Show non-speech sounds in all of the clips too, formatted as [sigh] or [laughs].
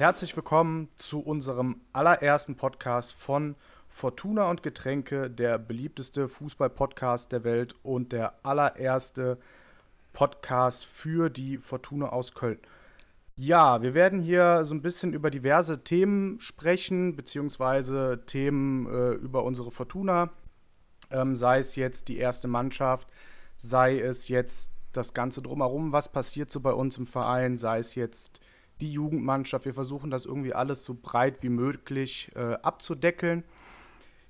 Herzlich willkommen zu unserem allerersten Podcast von Fortuna und Getränke, der beliebteste Fußball-Podcast der Welt und der allererste Podcast für die Fortuna aus Köln. Ja, wir werden hier so ein bisschen über diverse Themen sprechen, beziehungsweise Themen äh, über unsere Fortuna, ähm, sei es jetzt die erste Mannschaft, sei es jetzt das Ganze drumherum, was passiert so bei uns im Verein, sei es jetzt die Jugendmannschaft. Wir versuchen das irgendwie alles so breit wie möglich äh, abzudeckeln.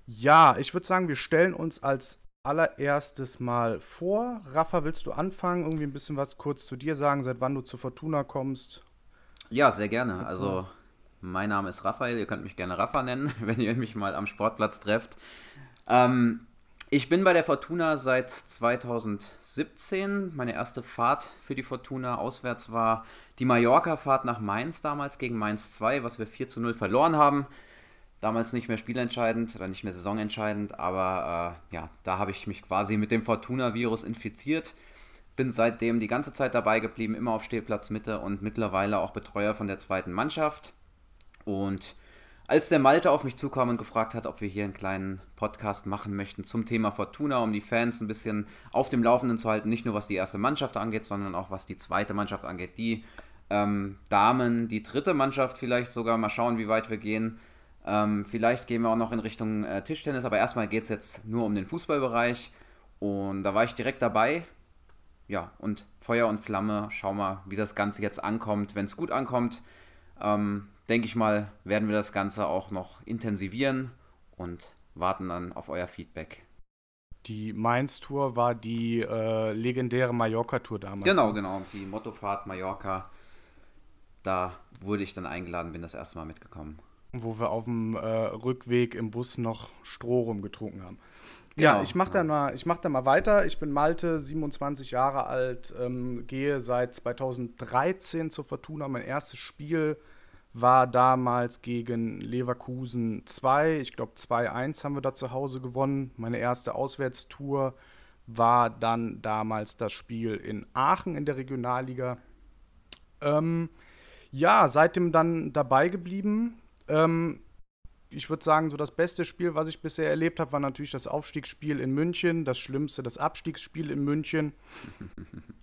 Ja, ich würde sagen, wir stellen uns als allererstes mal vor. Rafa, willst du anfangen? Irgendwie ein bisschen was kurz zu dir sagen, seit wann du zur Fortuna kommst? Ja, sehr gerne. Also, mein Name ist Raphael. Ihr könnt mich gerne Rafa nennen, [laughs] wenn ihr mich mal am Sportplatz trefft. Ähm, ich bin bei der Fortuna seit 2017. Meine erste Fahrt für die Fortuna auswärts war die Mallorca-Fahrt nach Mainz damals gegen Mainz 2, was wir 4 zu 0 verloren haben. Damals nicht mehr spielentscheidend oder nicht mehr saisonentscheidend, aber äh, ja, da habe ich mich quasi mit dem Fortuna-Virus infiziert. Bin seitdem die ganze Zeit dabei geblieben, immer auf Stehplatz Mitte und mittlerweile auch Betreuer von der zweiten Mannschaft. Und als der Malte auf mich zukam und gefragt hat, ob wir hier einen kleinen Podcast machen möchten zum Thema Fortuna, um die Fans ein bisschen auf dem Laufenden zu halten, nicht nur was die erste Mannschaft angeht, sondern auch was die zweite Mannschaft angeht, die ähm, Damen, die dritte Mannschaft vielleicht sogar, mal schauen, wie weit wir gehen. Ähm, vielleicht gehen wir auch noch in Richtung äh, Tischtennis, aber erstmal geht es jetzt nur um den Fußballbereich und da war ich direkt dabei. Ja, und Feuer und Flamme, schau mal, wie das Ganze jetzt ankommt. Wenn es gut ankommt, ähm, denke ich mal, werden wir das Ganze auch noch intensivieren und warten dann auf euer Feedback. Die Mainz-Tour war die äh, legendäre Mallorca-Tour damals. Genau, ne? genau. Die Mottofahrt Mallorca. Da wurde ich dann eingeladen, bin das erste Mal mitgekommen. Wo wir auf dem äh, Rückweg im Bus noch Stroh rumgetrunken haben. Genau, ja, ich mache dann, mal, mach dann mal weiter. Ich bin Malte, 27 Jahre alt, ähm, gehe seit 2013 zur Fortuna. Mein erstes Spiel war damals gegen Leverkusen 2. Ich glaube 2-1 haben wir da zu Hause gewonnen. Meine erste Auswärtstour war dann damals das Spiel in Aachen in der Regionalliga. Ähm, ja, seitdem dann dabei geblieben. Ähm, ich würde sagen, so das beste Spiel, was ich bisher erlebt habe, war natürlich das Aufstiegsspiel in München. Das schlimmste, das Abstiegsspiel in München.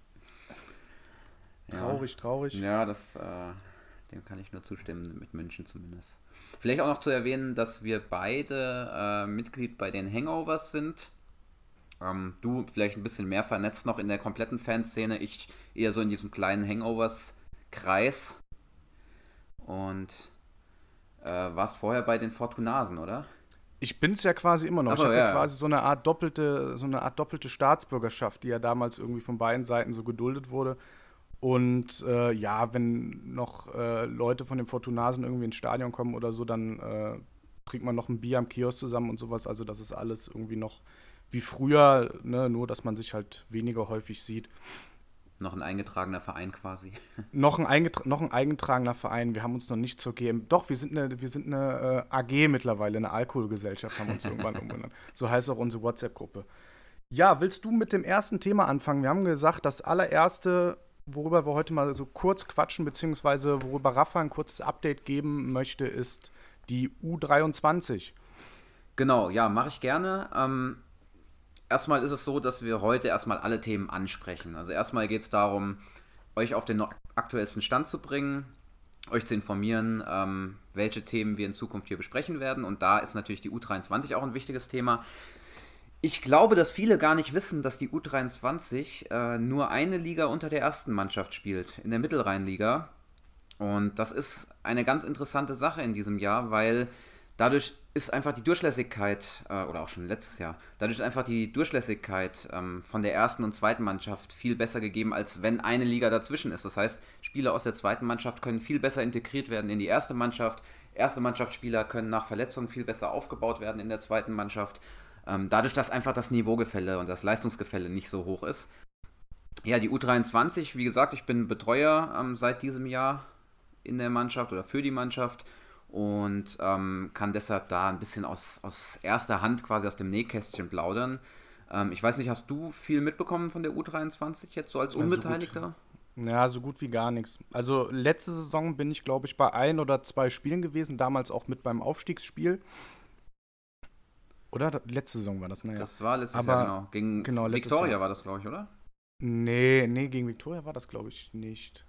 [laughs] traurig, traurig. Ja, das. Äh dem kann ich nur zustimmen, mit München zumindest. Vielleicht auch noch zu erwähnen, dass wir beide äh, Mitglied bei den Hangovers sind. Ähm, du vielleicht ein bisschen mehr vernetzt noch in der kompletten Fanszene, ich eher so in diesem kleinen Hangovers-Kreis. Und äh, warst vorher bei den Fortunasen, oder? Ich bin es ja quasi immer noch. So, ich habe ja. ja. quasi so eine Art doppelte, so eine Art doppelte Staatsbürgerschaft, die ja damals irgendwie von beiden Seiten so geduldet wurde. Und äh, ja, wenn noch äh, Leute von den Fortunasen irgendwie ins Stadion kommen oder so, dann äh, trinkt man noch ein Bier am Kiosk zusammen und sowas. Also das ist alles irgendwie noch wie früher, ne? nur dass man sich halt weniger häufig sieht. Noch ein eingetragener Verein quasi. [laughs] noch, ein eingetra noch ein eingetragener Verein. Wir haben uns noch nicht zur GM. Doch, wir sind eine, wir sind eine äh, AG mittlerweile, eine Alkoholgesellschaft, haben wir uns irgendwann [laughs] umbenannt. So heißt auch unsere WhatsApp-Gruppe. Ja, willst du mit dem ersten Thema anfangen? Wir haben gesagt, das allererste worüber wir heute mal so kurz quatschen, beziehungsweise worüber Rafa ein kurzes Update geben möchte, ist die U23. Genau, ja, mache ich gerne. Ähm, erstmal ist es so, dass wir heute erstmal alle Themen ansprechen. Also erstmal geht es darum, euch auf den aktuellsten Stand zu bringen, euch zu informieren, ähm, welche Themen wir in Zukunft hier besprechen werden. Und da ist natürlich die U23 auch ein wichtiges Thema. Ich glaube, dass viele gar nicht wissen, dass die U23 äh, nur eine Liga unter der ersten Mannschaft spielt, in der Mittelrheinliga. Und das ist eine ganz interessante Sache in diesem Jahr, weil dadurch ist einfach die Durchlässigkeit, äh, oder auch schon letztes Jahr, dadurch ist einfach die Durchlässigkeit ähm, von der ersten und zweiten Mannschaft viel besser gegeben, als wenn eine Liga dazwischen ist. Das heißt, Spieler aus der zweiten Mannschaft können viel besser integriert werden in die erste Mannschaft. Erste Mannschaftsspieler können nach Verletzungen viel besser aufgebaut werden in der zweiten Mannschaft. Ähm, dadurch, dass einfach das Niveaugefälle und das Leistungsgefälle nicht so hoch ist. Ja, die U23, wie gesagt, ich bin Betreuer ähm, seit diesem Jahr in der Mannschaft oder für die Mannschaft und ähm, kann deshalb da ein bisschen aus, aus erster Hand quasi aus dem Nähkästchen plaudern. Ähm, ich weiß nicht, hast du viel mitbekommen von der U23 jetzt so als Unbeteiligter? Ja, so gut wie gar nichts. Also letzte Saison bin ich, glaube ich, bei ein oder zwei Spielen gewesen, damals auch mit beim Aufstiegsspiel. Oder? Letzte Saison war das, naja. Das war letztes Aber, Jahr, genau. Gegen genau, Victoria war das, glaube ich, oder? Nee, nee, gegen Victoria war das, glaube ich, nicht.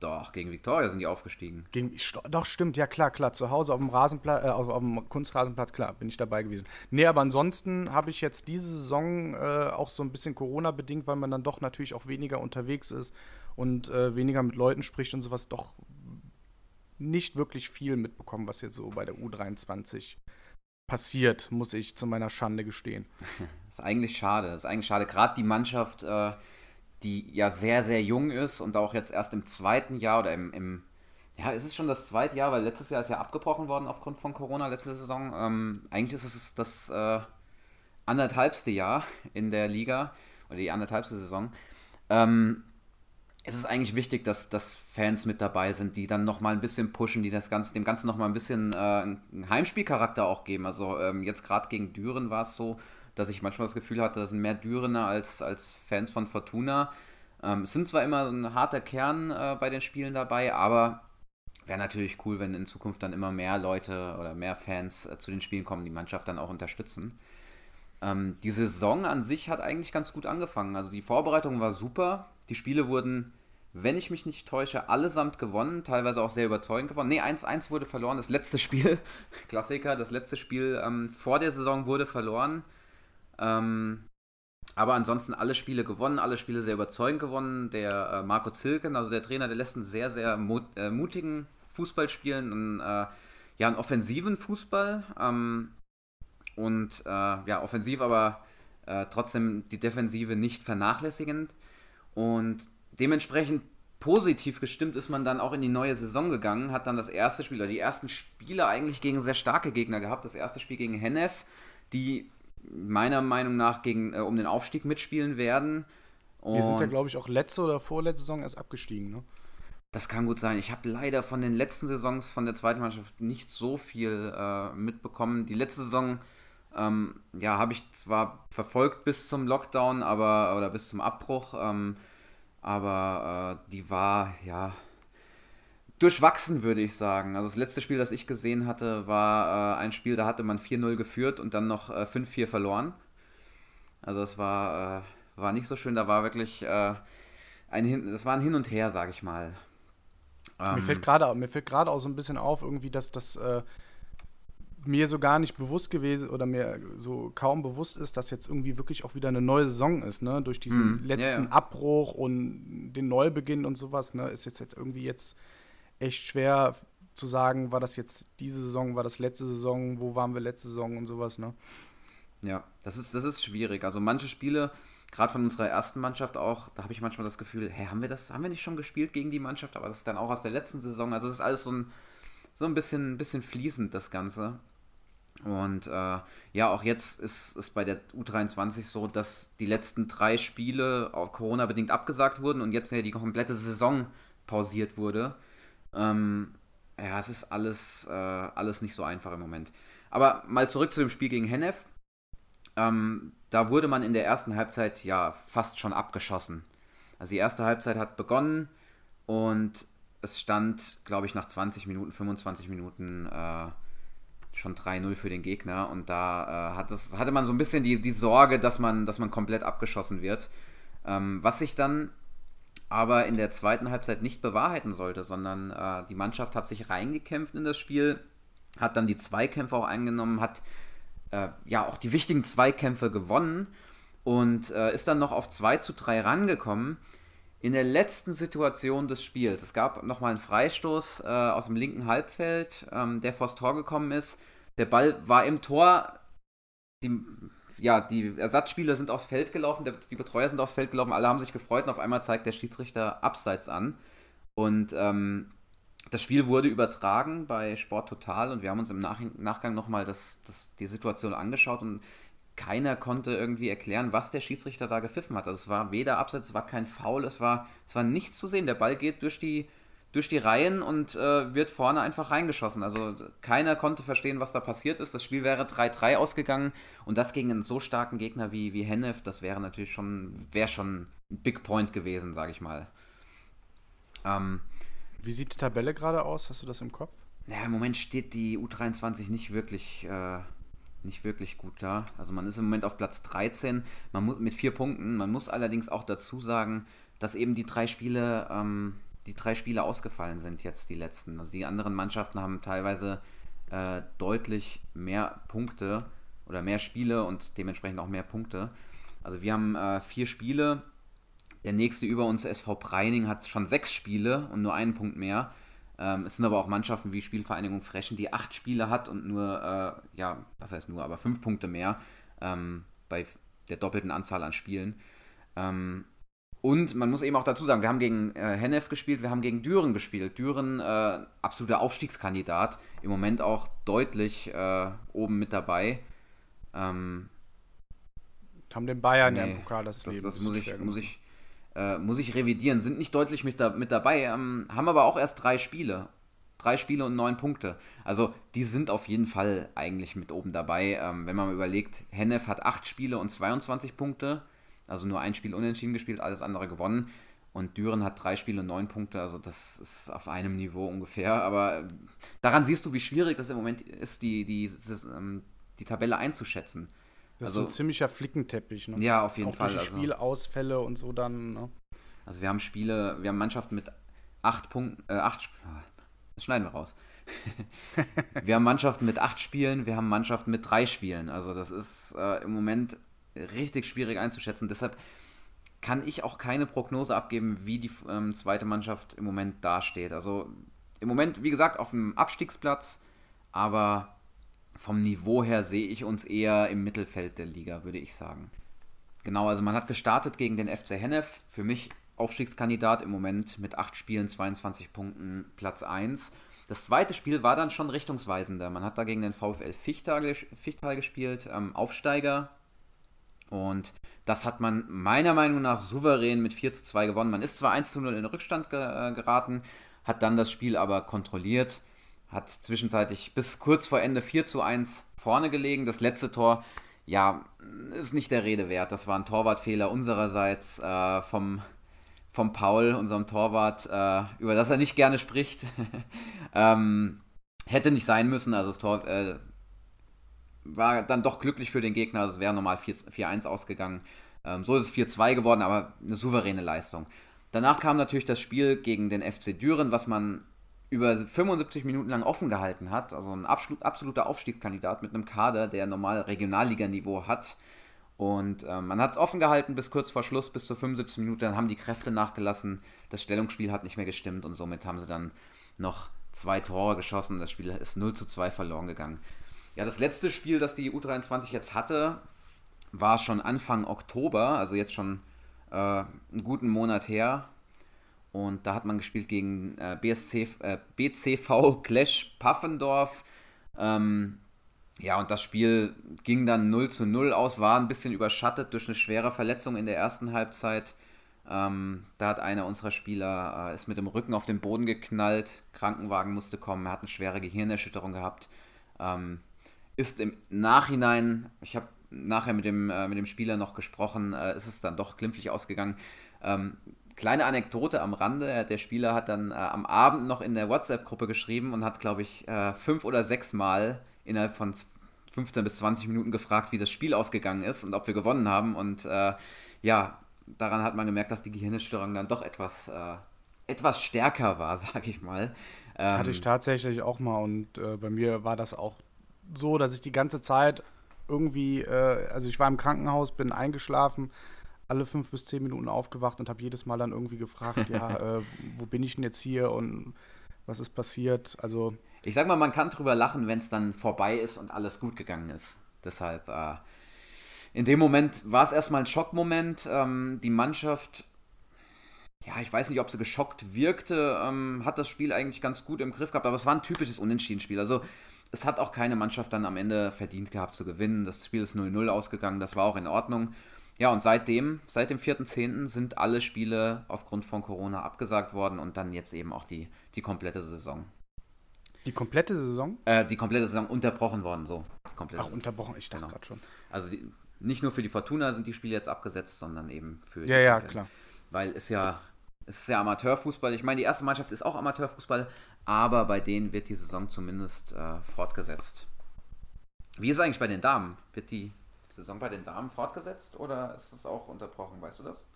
Doch, gegen Victoria sind die aufgestiegen. Gegen, doch, stimmt, ja klar, klar. Zu Hause auf dem Rasenplatz, äh, auf, auf, dem Kunstrasenplatz, klar, bin ich dabei gewesen. Nee, aber ansonsten habe ich jetzt diese Saison äh, auch so ein bisschen Corona-bedingt, weil man dann doch natürlich auch weniger unterwegs ist und äh, weniger mit Leuten spricht und sowas, doch nicht wirklich viel mitbekommen, was jetzt so bei der U23 passiert, muss ich zu meiner Schande gestehen. Das [laughs] ist eigentlich schade. Das ist eigentlich schade. Gerade die Mannschaft, äh, die ja sehr, sehr jung ist und auch jetzt erst im zweiten Jahr oder im, im ja, ist es schon das zweite Jahr, weil letztes Jahr ist ja abgebrochen worden aufgrund von Corona, letzte Saison. Ähm, eigentlich ist es das äh, anderthalbste Jahr in der Liga oder die anderthalbste Saison. Ähm, es ist eigentlich wichtig, dass, dass Fans mit dabei sind, die dann nochmal ein bisschen pushen, die das Ganze, dem Ganzen nochmal ein bisschen äh, einen Heimspielcharakter auch geben. Also ähm, jetzt gerade gegen Düren war es so, dass ich manchmal das Gefühl hatte, das sind mehr Dürener als, als Fans von Fortuna. Ähm, es sind zwar immer ein harter Kern äh, bei den Spielen dabei, aber wäre natürlich cool, wenn in Zukunft dann immer mehr Leute oder mehr Fans äh, zu den Spielen kommen, die Mannschaft dann auch unterstützen. Ähm, die Saison an sich hat eigentlich ganz gut angefangen. Also die Vorbereitung war super. Die Spiele wurden, wenn ich mich nicht täusche, allesamt gewonnen, teilweise auch sehr überzeugend gewonnen. Ne, 1-1 wurde verloren. Das letzte Spiel, [laughs] Klassiker, das letzte Spiel ähm, vor der Saison wurde verloren. Ähm, aber ansonsten alle Spiele gewonnen, alle Spiele sehr überzeugend gewonnen. Der äh, Marco Zilken, also der Trainer, der lässt einen sehr, sehr mut, äh, mutigen Fußball spielen, einen, äh, ja, einen offensiven Fußball. Ähm, und äh, ja, offensiv, aber äh, trotzdem die Defensive nicht vernachlässigend. Und dementsprechend positiv gestimmt ist man dann auch in die neue Saison gegangen, hat dann das erste Spiel, oder die ersten Spiele eigentlich gegen sehr starke Gegner gehabt. Das erste Spiel gegen Hennef, die meiner Meinung nach gegen, äh, um den Aufstieg mitspielen werden. Und Wir sind ja, glaube ich, auch letzte oder vorletzte Saison erst abgestiegen, ne? Das kann gut sein. Ich habe leider von den letzten Saisons von der zweiten Mannschaft nicht so viel äh, mitbekommen. Die letzte Saison ähm, ja, habe ich zwar verfolgt bis zum Lockdown, aber oder bis zum Abbruch, ähm, aber äh, die war ja durchwachsen, würde ich sagen. Also das letzte Spiel, das ich gesehen hatte, war äh, ein Spiel, da hatte man 4-0 geführt und dann noch äh, 5-4 verloren. Also es war, äh, war nicht so schön, da war wirklich äh, ein Hin das war ein Hin und Her, sage ich mal. Ähm, mir fällt gerade mir fällt gerade auch so ein bisschen auf, irgendwie, dass das äh, mir so gar nicht bewusst gewesen oder mir so kaum bewusst ist, dass jetzt irgendwie wirklich auch wieder eine neue Saison ist, ne? Durch diesen mm, letzten yeah. Abbruch und den Neubeginn und sowas, ne? Ist jetzt, jetzt irgendwie jetzt echt schwer zu sagen, war das jetzt diese Saison, war das letzte Saison, wo waren wir letzte Saison und sowas, ne? Ja, das ist, das ist schwierig. Also manche Spiele, gerade von unserer ersten Mannschaft auch, da habe ich manchmal das Gefühl, hä, haben wir das, haben wir nicht schon gespielt gegen die Mannschaft, aber das ist dann auch aus der letzten Saison. Also es ist alles so ein, so ein bisschen, bisschen fließend, das Ganze. Und äh, ja, auch jetzt ist es bei der U23 so, dass die letzten drei Spiele Corona-bedingt abgesagt wurden und jetzt ja die komplette Saison pausiert wurde. Ähm, ja, es ist alles, äh, alles nicht so einfach im Moment. Aber mal zurück zu dem Spiel gegen Hennef. Ähm, da wurde man in der ersten Halbzeit ja fast schon abgeschossen. Also die erste Halbzeit hat begonnen und es stand, glaube ich, nach 20 Minuten, 25 Minuten äh, schon 3-0 für den Gegner. Und da äh, hat das, hatte man so ein bisschen die, die Sorge, dass man, dass man komplett abgeschossen wird. Ähm, was sich dann aber in der zweiten Halbzeit nicht bewahrheiten sollte, sondern äh, die Mannschaft hat sich reingekämpft in das Spiel, hat dann die Zweikämpfe auch eingenommen, hat äh, ja auch die wichtigen Zweikämpfe gewonnen und äh, ist dann noch auf 2 zu 3 rangekommen. In der letzten Situation des Spiels, es gab nochmal einen Freistoß äh, aus dem linken Halbfeld, ähm, der vors Tor gekommen ist. Der Ball war im Tor. Die ja, die Ersatzspieler sind aufs Feld gelaufen, die Betreuer sind aufs Feld gelaufen, alle haben sich gefreut und auf einmal zeigt der Schiedsrichter Abseits an. Und ähm, das Spiel wurde übertragen bei Sport Total und wir haben uns im Nach Nachgang nochmal das, das, die Situation angeschaut und keiner konnte irgendwie erklären, was der Schiedsrichter da gepfiffen hat. Also es war weder Abseits, es war kein Foul, es war, es war nichts zu sehen. Der Ball geht durch die, durch die Reihen und äh, wird vorne einfach reingeschossen. Also keiner konnte verstehen, was da passiert ist. Das Spiel wäre 3-3 ausgegangen und das gegen einen so starken Gegner wie, wie Hennef, das wäre natürlich schon, wäre schon ein Big Point gewesen, sage ich mal. Ähm, Wie sieht die Tabelle gerade aus? Hast du das im Kopf? Ja, im Moment steht die U23 nicht wirklich, äh, nicht wirklich gut da. Also man ist im Moment auf Platz 13, man muss mit vier Punkten. Man muss allerdings auch dazu sagen, dass eben die drei Spiele, ähm, die drei Spiele ausgefallen sind jetzt die letzten. Also die anderen Mannschaften haben teilweise äh, deutlich mehr Punkte oder mehr Spiele und dementsprechend auch mehr Punkte. Also wir haben äh, vier Spiele. Der nächste über uns, SV Preining, hat schon sechs Spiele und nur einen Punkt mehr. Ähm, es sind aber auch Mannschaften wie Spielvereinigung Frechen, die acht Spiele hat und nur, äh, ja, was heißt nur, aber fünf Punkte mehr ähm, bei der doppelten Anzahl an Spielen. Ähm, und man muss eben auch dazu sagen, wir haben gegen äh, Hennef gespielt, wir haben gegen Düren gespielt. Düren, äh, absoluter Aufstiegskandidat, im Moment auch deutlich äh, oben mit dabei. Ähm, haben den Bayern nee, ja im Pokal das, das Leben. Das muss ich, muss, ich, äh, muss ich revidieren. Sind nicht deutlich mit, da, mit dabei, ähm, haben aber auch erst drei Spiele. Drei Spiele und neun Punkte. Also die sind auf jeden Fall eigentlich mit oben dabei. Ähm, wenn man überlegt, Hennef hat acht Spiele und 22 Punkte. Also nur ein Spiel unentschieden gespielt, alles andere gewonnen. Und Düren hat drei Spiele und neun Punkte, also das ist auf einem Niveau ungefähr. Aber daran siehst du, wie schwierig das im Moment ist, die, die, das, ähm, die Tabelle einzuschätzen. Das also, ist ein ziemlicher Flickenteppich. Ne? Ja, auf jeden Auch Fall. Durch also, Spielausfälle und so dann. Ne? Also wir haben Spiele, wir haben Mannschaften mit acht Punkten, äh, acht, das schneiden wir raus. [laughs] wir haben Mannschaften mit acht Spielen, wir haben Mannschaften mit drei Spielen. Also das ist äh, im Moment richtig schwierig einzuschätzen. Deshalb kann ich auch keine Prognose abgeben, wie die ähm, zweite Mannschaft im Moment dasteht. Also im Moment, wie gesagt, auf dem Abstiegsplatz, aber vom Niveau her sehe ich uns eher im Mittelfeld der Liga, würde ich sagen. Genau, also man hat gestartet gegen den FC Hennef. Für mich Aufstiegskandidat im Moment mit 8 Spielen, 22 Punkten, Platz 1. Das zweite Spiel war dann schon richtungsweisender. Man hat da gegen den VfL Fichtal, gespielt, ähm, Aufsteiger. Und das hat man meiner Meinung nach souverän mit 4 zu 2 gewonnen. Man ist zwar 1 zu 0 in Rückstand ge äh, geraten, hat dann das Spiel aber kontrolliert hat zwischenzeitlich bis kurz vor Ende 4 zu 1 vorne gelegen. Das letzte Tor, ja, ist nicht der Rede wert. Das war ein Torwartfehler unsererseits äh, vom, vom Paul, unserem Torwart, äh, über das er nicht gerne spricht. [laughs] ähm, hätte nicht sein müssen. Also das Tor äh, war dann doch glücklich für den Gegner. Also es wäre normal 4-1 ausgegangen. Ähm, so ist es 4-2 geworden, aber eine souveräne Leistung. Danach kam natürlich das Spiel gegen den FC Düren, was man über 75 Minuten lang offen gehalten hat. Also ein absoluter Aufstiegskandidat mit einem Kader, der normal Regionalliganiveau hat. Und äh, man hat es offen gehalten bis kurz vor Schluss, bis zur 75 Minuten. Dann haben die Kräfte nachgelassen. Das Stellungsspiel hat nicht mehr gestimmt und somit haben sie dann noch zwei Tore geschossen. Das Spiel ist 0 zu 2 verloren gegangen. Ja, das letzte Spiel, das die U23 jetzt hatte, war schon Anfang Oktober, also jetzt schon äh, einen guten Monat her. Und da hat man gespielt gegen äh, BSC, äh, BCV Clash Paffendorf. Ähm, ja, und das Spiel ging dann 0 zu 0 aus, war ein bisschen überschattet durch eine schwere Verletzung in der ersten Halbzeit. Ähm, da hat einer unserer Spieler äh, ist mit dem Rücken auf den Boden geknallt, Krankenwagen musste kommen, er hat eine schwere Gehirnerschütterung gehabt. Ähm, ist im Nachhinein, ich habe nachher mit dem, äh, mit dem Spieler noch gesprochen, äh, ist es dann doch glimpflich ausgegangen. Ähm, kleine Anekdote am Rande. Der Spieler hat dann äh, am Abend noch in der WhatsApp-Gruppe geschrieben und hat, glaube ich, äh, fünf oder sechs Mal innerhalb von 15 bis 20 Minuten gefragt, wie das Spiel ausgegangen ist und ob wir gewonnen haben. Und äh, ja, daran hat man gemerkt, dass die Gehirnerschütterung dann doch etwas, äh, etwas stärker war, [laughs] sage ich mal. Ähm, Hatte ich tatsächlich auch mal und äh, bei mir war das auch so, dass ich die ganze Zeit irgendwie, äh, also ich war im Krankenhaus, bin eingeschlafen, alle fünf bis zehn Minuten aufgewacht und habe jedes Mal dann irgendwie gefragt, ja, [laughs] äh, wo bin ich denn jetzt hier und was ist passiert? Also ich sag mal, man kann drüber lachen, wenn es dann vorbei ist und alles gut gegangen ist. Deshalb äh, in dem Moment war es erstmal ein Schockmoment. Ähm, die Mannschaft, ja, ich weiß nicht, ob sie geschockt wirkte, ähm, hat das Spiel eigentlich ganz gut im Griff gehabt, aber es war ein typisches Unentschieden-Spiel. Also es hat auch keine Mannschaft dann am Ende verdient gehabt zu gewinnen. Das Spiel ist 0-0 ausgegangen, das war auch in Ordnung. Ja, und seitdem, seit dem 4.10. sind alle Spiele aufgrund von Corona abgesagt worden und dann jetzt eben auch die, die komplette Saison. Die komplette Saison? Äh, die komplette Saison unterbrochen worden, so. Ach, unterbrochen, ich dachte genau. gerade schon. Also die, nicht nur für die Fortuna sind die Spiele jetzt abgesetzt, sondern eben für Ja, ja, klar. Weil es ja es ist ja Amateurfußball. Ich meine, die erste Mannschaft ist auch Amateurfußball, aber bei denen wird die Saison zumindest äh, fortgesetzt. Wie ist es eigentlich bei den Damen? Wird die Saison bei den Damen fortgesetzt oder ist es auch unterbrochen? Weißt du das?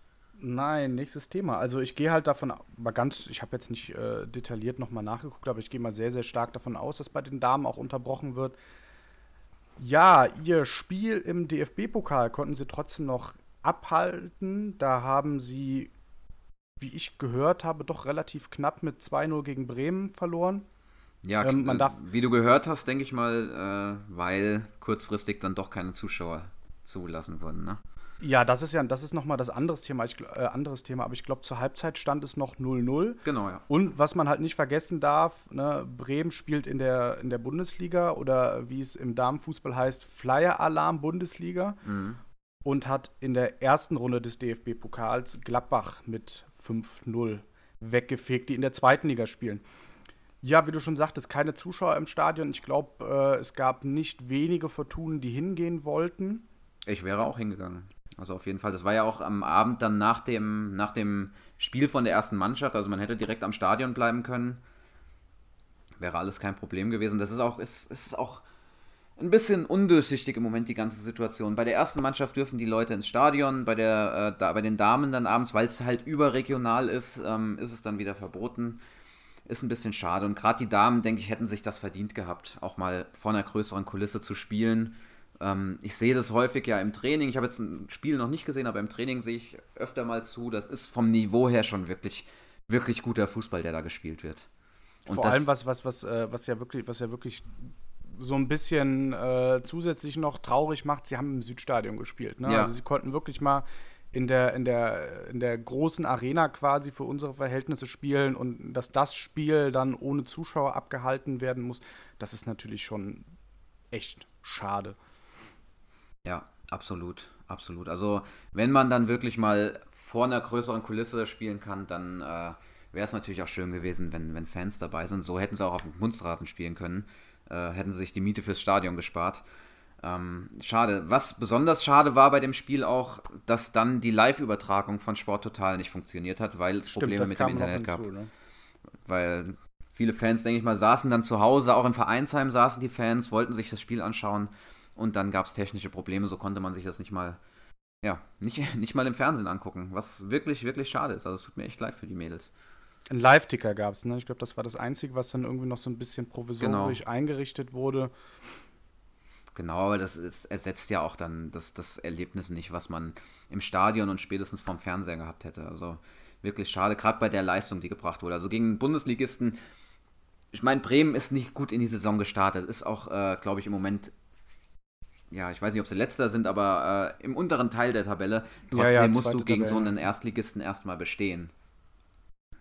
Nein, nächstes Thema. Also ich gehe halt davon, mal ganz, ich habe jetzt nicht äh, detailliert nochmal nachgeguckt, aber ich gehe mal sehr, sehr stark davon aus, dass bei den Damen auch unterbrochen wird. Ja, ihr Spiel im DFB-Pokal konnten sie trotzdem noch abhalten. Da haben sie, wie ich gehört habe, doch relativ knapp mit 2-0 gegen Bremen verloren. Ja, ähm, man darf wie du gehört hast, denke ich mal, äh, weil kurzfristig dann doch keine Zuschauer zugelassen wurden, ne? Ja, das ist ja das ist nochmal das anderes Thema, ich, äh, anderes Thema, aber ich glaube, zur Halbzeit stand es noch 0-0. Genau, ja. Und was man halt nicht vergessen darf, ne, Bremen spielt in der, in der Bundesliga oder wie es im Damenfußball heißt, Flyer-Alarm Bundesliga mhm. und hat in der ersten Runde des DFB-Pokals Gladbach mit 5-0 weggefegt, die in der zweiten Liga spielen. Ja, wie du schon sagtest, keine Zuschauer im Stadion. Ich glaube, äh, es gab nicht wenige Fortunen, die hingehen wollten. Ich wäre auch hingegangen. Also auf jeden Fall. Das war ja auch am Abend dann nach dem, nach dem Spiel von der ersten Mannschaft. Also man hätte direkt am Stadion bleiben können. Wäre alles kein Problem gewesen. Das ist auch, ist, ist auch ein bisschen undurchsichtig im Moment die ganze Situation. Bei der ersten Mannschaft dürfen die Leute ins Stadion, bei, der, äh, da, bei den Damen dann abends, weil es halt überregional ist, ähm, ist es dann wieder verboten. Ist ein bisschen schade. Und gerade die Damen, denke ich, hätten sich das verdient gehabt, auch mal vor einer größeren Kulisse zu spielen ähm, ich sehe das häufig ja im Training. Ich habe jetzt ein Spiel noch nicht gesehen, aber im Training sehe ich öfter mal zu. Das ist vom Niveau her schon wirklich, wirklich guter Fußball, der da gespielt wird. Und Vor allem was, was, was, äh, was ja wirklich, was ja wirklich so ein bisschen äh, zusätzlich noch traurig macht, sie haben im Südstadion gespielt. Ne? Ja. Also sie konnten wirklich mal in der, in, der, in der großen Arena quasi für unsere Verhältnisse spielen und dass das Spiel dann ohne Zuschauer abgehalten werden muss, das ist natürlich schon echt schade. Ja, absolut, absolut. Also wenn man dann wirklich mal vor einer größeren Kulisse spielen kann, dann äh, wäre es natürlich auch schön gewesen, wenn, wenn Fans dabei sind. So hätten sie auch auf dem Kunstrasen spielen können, äh, hätten sie sich die Miete fürs Stadion gespart. Ähm, schade. Was besonders schade war bei dem Spiel auch, dass dann die Live-Übertragung von Sport Total nicht funktioniert hat, weil es Stimmt, Probleme mit dem Internet gab. Ne? Weil viele Fans, denke ich mal, saßen dann zu Hause, auch im Vereinsheim saßen die Fans, wollten sich das Spiel anschauen und dann gab es technische Probleme, so konnte man sich das nicht mal, ja, nicht, [laughs] nicht mal im Fernsehen angucken, was wirklich, wirklich schade ist. Also es tut mir echt leid für die Mädels. Ein Live-Ticker gab es, ne? Ich glaube, das war das Einzige, was dann irgendwie noch so ein bisschen provisorisch genau. eingerichtet wurde. Genau, aber das ist, ersetzt ja auch dann das, das Erlebnis nicht, was man im Stadion und spätestens vom Fernseher gehabt hätte. Also wirklich schade, gerade bei der Leistung, die gebracht wurde. Also gegen Bundesligisten, ich meine, Bremen ist nicht gut in die Saison gestartet, ist auch, äh, glaube ich, im Moment ja, ich weiß nicht, ob sie letzter sind, aber äh, im unteren Teil der Tabelle. Trotzdem ja, ja, musst du gegen Tabelle. so einen Erstligisten erstmal bestehen.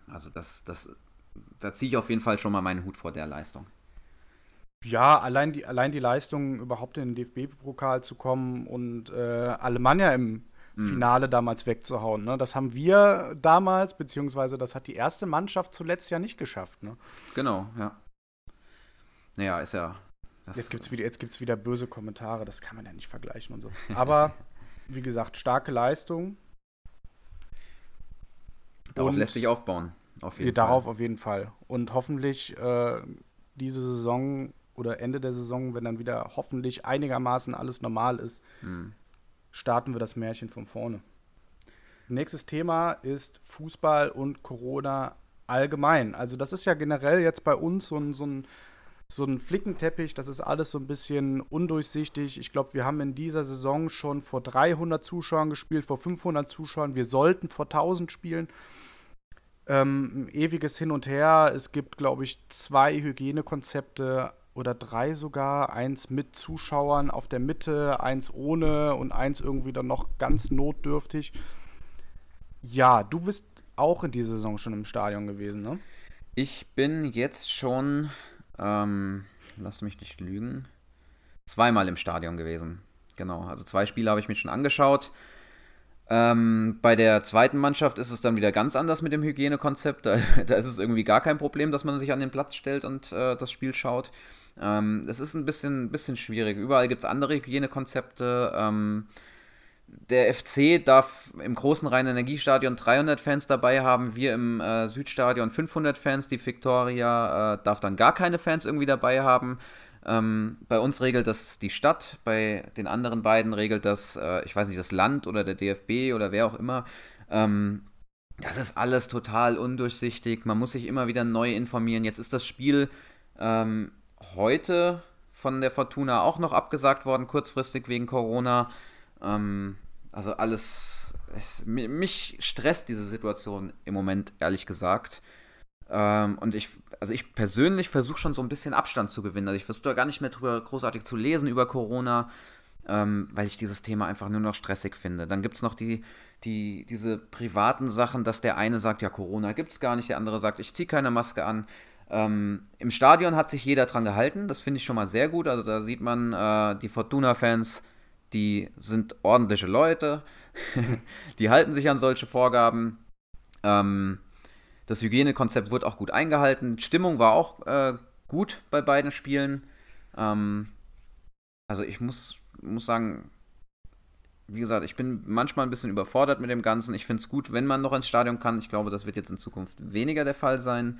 Also das, das, da ziehe ich auf jeden Fall schon mal meinen Hut vor der Leistung. Ja, allein die, allein die Leistung, überhaupt in den DFB-Pokal zu kommen und äh, Alemannia im mhm. Finale damals wegzuhauen. Ne? Das haben wir damals, beziehungsweise das hat die erste Mannschaft zuletzt ja nicht geschafft. Ne? Genau, ja. Naja, ist ja jetzt gibt es wieder, wieder böse Kommentare, das kann man ja nicht vergleichen und so. [laughs] Aber wie gesagt, starke Leistung. Darauf und lässt sich aufbauen. Auf jeden darauf Fall. auf jeden Fall. Und hoffentlich äh, diese Saison oder Ende der Saison, wenn dann wieder hoffentlich einigermaßen alles normal ist, hm. starten wir das Märchen von vorne. Nächstes Thema ist Fußball und Corona allgemein. Also das ist ja generell jetzt bei uns so ein, so ein so ein Flickenteppich, das ist alles so ein bisschen undurchsichtig. Ich glaube, wir haben in dieser Saison schon vor 300 Zuschauern gespielt, vor 500 Zuschauern. Wir sollten vor 1000 spielen. Ähm, ewiges Hin und Her. Es gibt, glaube ich, zwei Hygienekonzepte oder drei sogar. Eins mit Zuschauern auf der Mitte, eins ohne und eins irgendwie dann noch ganz notdürftig. Ja, du bist auch in dieser Saison schon im Stadion gewesen, ne? Ich bin jetzt schon ähm, lass mich nicht lügen. Zweimal im Stadion gewesen. Genau, also zwei Spiele habe ich mir schon angeschaut. Ähm, bei der zweiten Mannschaft ist es dann wieder ganz anders mit dem Hygienekonzept. [laughs] Da, da ist es irgendwie gar kein Problem, dass man sich an den Platz stellt und äh, das Spiel schaut. Ähm, es ist ein bisschen, bisschen schwierig. Überall gibt es andere Hygienekonzepte. Ähm, der FC darf im großen Rhein-Energiestadion 300 Fans dabei haben, wir im äh, Südstadion 500 Fans, die Victoria äh, darf dann gar keine Fans irgendwie dabei haben. Ähm, bei uns regelt das die Stadt, bei den anderen beiden regelt das, äh, ich weiß nicht, das Land oder der DFB oder wer auch immer. Ähm, das ist alles total undurchsichtig. Man muss sich immer wieder neu informieren. Jetzt ist das Spiel ähm, heute von der Fortuna auch noch abgesagt worden, kurzfristig wegen Corona. Ähm, also alles, es, mich stresst diese Situation im Moment, ehrlich gesagt. Ähm, und ich, also ich persönlich versuche schon so ein bisschen Abstand zu gewinnen. Also ich versuche da gar nicht mehr drüber großartig zu lesen über Corona, ähm, weil ich dieses Thema einfach nur noch stressig finde. Dann gibt es noch die, die, diese privaten Sachen, dass der eine sagt, ja, Corona gibt es gar nicht, der andere sagt, ich ziehe keine Maske an. Ähm, Im Stadion hat sich jeder dran gehalten, das finde ich schon mal sehr gut. Also da sieht man, äh, die Fortuna-Fans, die sind ordentliche Leute, [laughs] die halten sich an solche Vorgaben. Ähm, das Hygienekonzept wurde auch gut eingehalten. Stimmung war auch äh, gut bei beiden Spielen. Ähm, also ich muss, muss sagen, wie gesagt, ich bin manchmal ein bisschen überfordert mit dem Ganzen. Ich finde es gut, wenn man noch ins Stadion kann. Ich glaube, das wird jetzt in Zukunft weniger der Fall sein.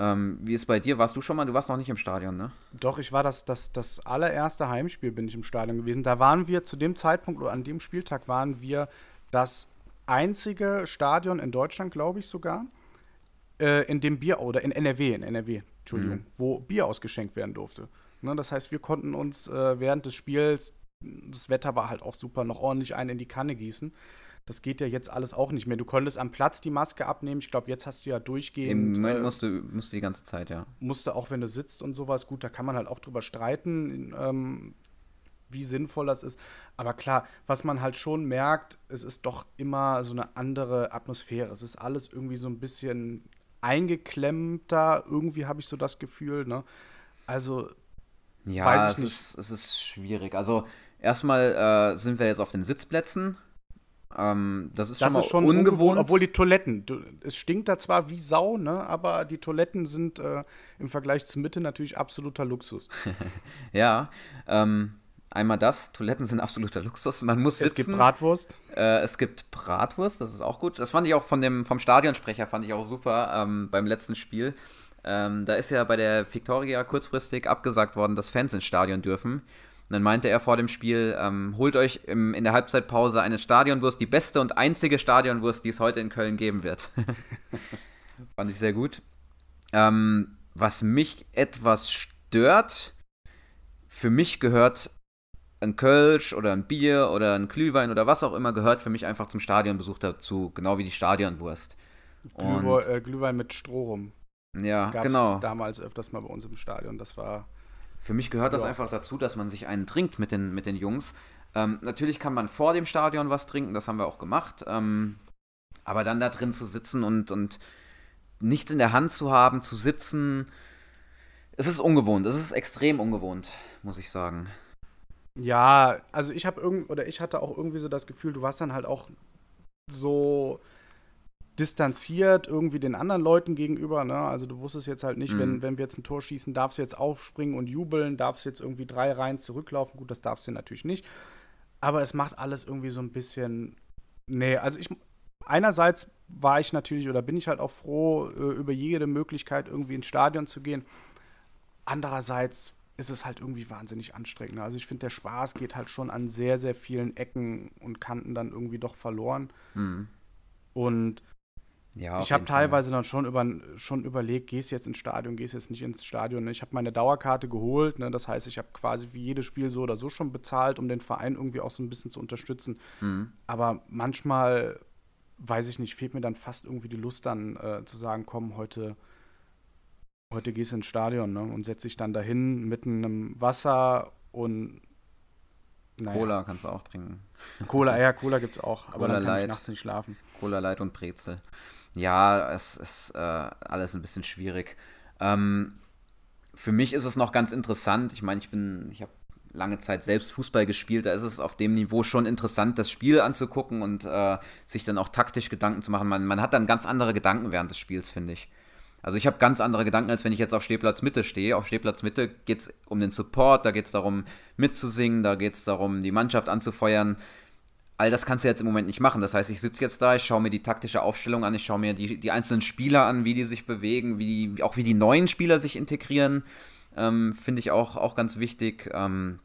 Ähm, wie ist bei dir? Warst du schon mal? Du warst noch nicht im Stadion, ne? Doch, ich war das, das, das allererste Heimspiel, bin ich im Stadion gewesen. Da waren wir zu dem Zeitpunkt oder an dem Spieltag waren wir das einzige Stadion in Deutschland, glaube ich sogar, äh, in dem Bier, oder in NRW, in NRW, Entschuldigung, mhm. wo Bier ausgeschenkt werden durfte. Ne, das heißt, wir konnten uns äh, während des Spiels das Wetter war halt auch super, noch ordentlich einen in die Kanne gießen. Das geht ja jetzt alles auch nicht mehr. Du konntest am Platz die Maske abnehmen. Ich glaube, jetzt hast du ja durchgehend. Im Moment äh, musst, du, musst du die ganze Zeit, ja. Musste auch, wenn du sitzt und sowas. Gut, da kann man halt auch drüber streiten, ähm, wie sinnvoll das ist. Aber klar, was man halt schon merkt, es ist doch immer so eine andere Atmosphäre. Es ist alles irgendwie so ein bisschen eingeklemmter. Irgendwie habe ich so das Gefühl, ne? Also. Ja, es, Ist, es ist schwierig. Also Erstmal äh, sind wir jetzt auf den Sitzplätzen. Ähm, das ist das schon, ist schon ungewohnt. ungewohnt. Obwohl die Toiletten, du, es stinkt da zwar wie Sau, ne, aber die Toiletten sind äh, im Vergleich zur Mitte natürlich absoluter Luxus. [laughs] ja, ähm, einmal das, Toiletten sind absoluter Luxus. Man muss sitzen. Es gibt Bratwurst. Äh, es gibt Bratwurst, das ist auch gut. Das fand ich auch von dem, vom Stadionsprecher, fand ich auch super ähm, beim letzten Spiel. Ähm, da ist ja bei der Victoria kurzfristig abgesagt worden, dass Fans ins Stadion dürfen. Und dann meinte er vor dem Spiel, ähm, holt euch im, in der Halbzeitpause eine Stadionwurst, die beste und einzige Stadionwurst, die es heute in Köln geben wird. [laughs] Fand ich sehr gut. Ähm, was mich etwas stört, für mich gehört ein Kölsch oder ein Bier oder ein Glühwein oder was auch immer gehört für mich einfach zum Stadionbesuch dazu, genau wie die Stadionwurst. Glühwe äh, Glühwein mit Stroh rum. Ja, Gab's genau. damals öfters mal bei uns im Stadion. Das war für mich gehört das einfach dazu, dass man sich einen trinkt mit den, mit den Jungs. Ähm, natürlich kann man vor dem Stadion was trinken, das haben wir auch gemacht. Ähm, aber dann da drin zu sitzen und, und nichts in der Hand zu haben, zu sitzen, es ist ungewohnt. Es ist extrem ungewohnt, muss ich sagen. Ja, also ich habe irgend oder ich hatte auch irgendwie so das Gefühl, du warst dann halt auch so distanziert irgendwie den anderen Leuten gegenüber. Ne? Also du wusstest jetzt halt nicht, mhm. wenn, wenn wir jetzt ein Tor schießen, darfst du jetzt aufspringen und jubeln, darfst du jetzt irgendwie drei Reihen zurücklaufen. Gut, das darfst du natürlich nicht. Aber es macht alles irgendwie so ein bisschen. Nee, also ich. Einerseits war ich natürlich oder bin ich halt auch froh äh, über jede Möglichkeit, irgendwie ins Stadion zu gehen. Andererseits ist es halt irgendwie wahnsinnig anstrengend. Also ich finde, der Spaß geht halt schon an sehr, sehr vielen Ecken und Kanten dann irgendwie doch verloren. Mhm. Und ja, ich habe teilweise dann schon, über, schon überlegt, gehst jetzt ins Stadion, gehst jetzt nicht ins Stadion. Ich habe meine Dauerkarte geholt, ne? das heißt, ich habe quasi wie jedes Spiel so oder so schon bezahlt, um den Verein irgendwie auch so ein bisschen zu unterstützen. Mhm. Aber manchmal, weiß ich nicht, fehlt mir dann fast irgendwie die Lust dann äh, zu sagen, komm, heute, heute gehst du ins Stadion ne? und setze dich dann dahin mit einem Wasser und naja. Cola kannst du auch trinken. Cola, ja, Cola gibt es auch, aber Cola dann kann Light. ich nachts nicht schlafen. Cola Light und Brezel. Ja, es ist äh, alles ein bisschen schwierig. Ähm, für mich ist es noch ganz interessant. Ich meine, ich bin, ich habe lange Zeit selbst Fußball gespielt. Da ist es auf dem Niveau schon interessant, das Spiel anzugucken und äh, sich dann auch taktisch Gedanken zu machen. Man, man hat dann ganz andere Gedanken während des Spiels, finde ich. Also ich habe ganz andere Gedanken, als wenn ich jetzt auf Stehplatz Mitte stehe. Auf Stehplatz Mitte geht es um den Support, da geht es darum mitzusingen, da geht es darum, die Mannschaft anzufeuern. all das kannst du jetzt im Moment nicht machen. Das heißt, ich sitze jetzt da, ich schaue mir die taktische Aufstellung an, ich schaue mir die, die einzelnen Spieler an, wie die sich bewegen, wie die, auch wie die neuen Spieler sich integrieren. Ähm, Finde ich auch, auch ganz wichtig. Ähm,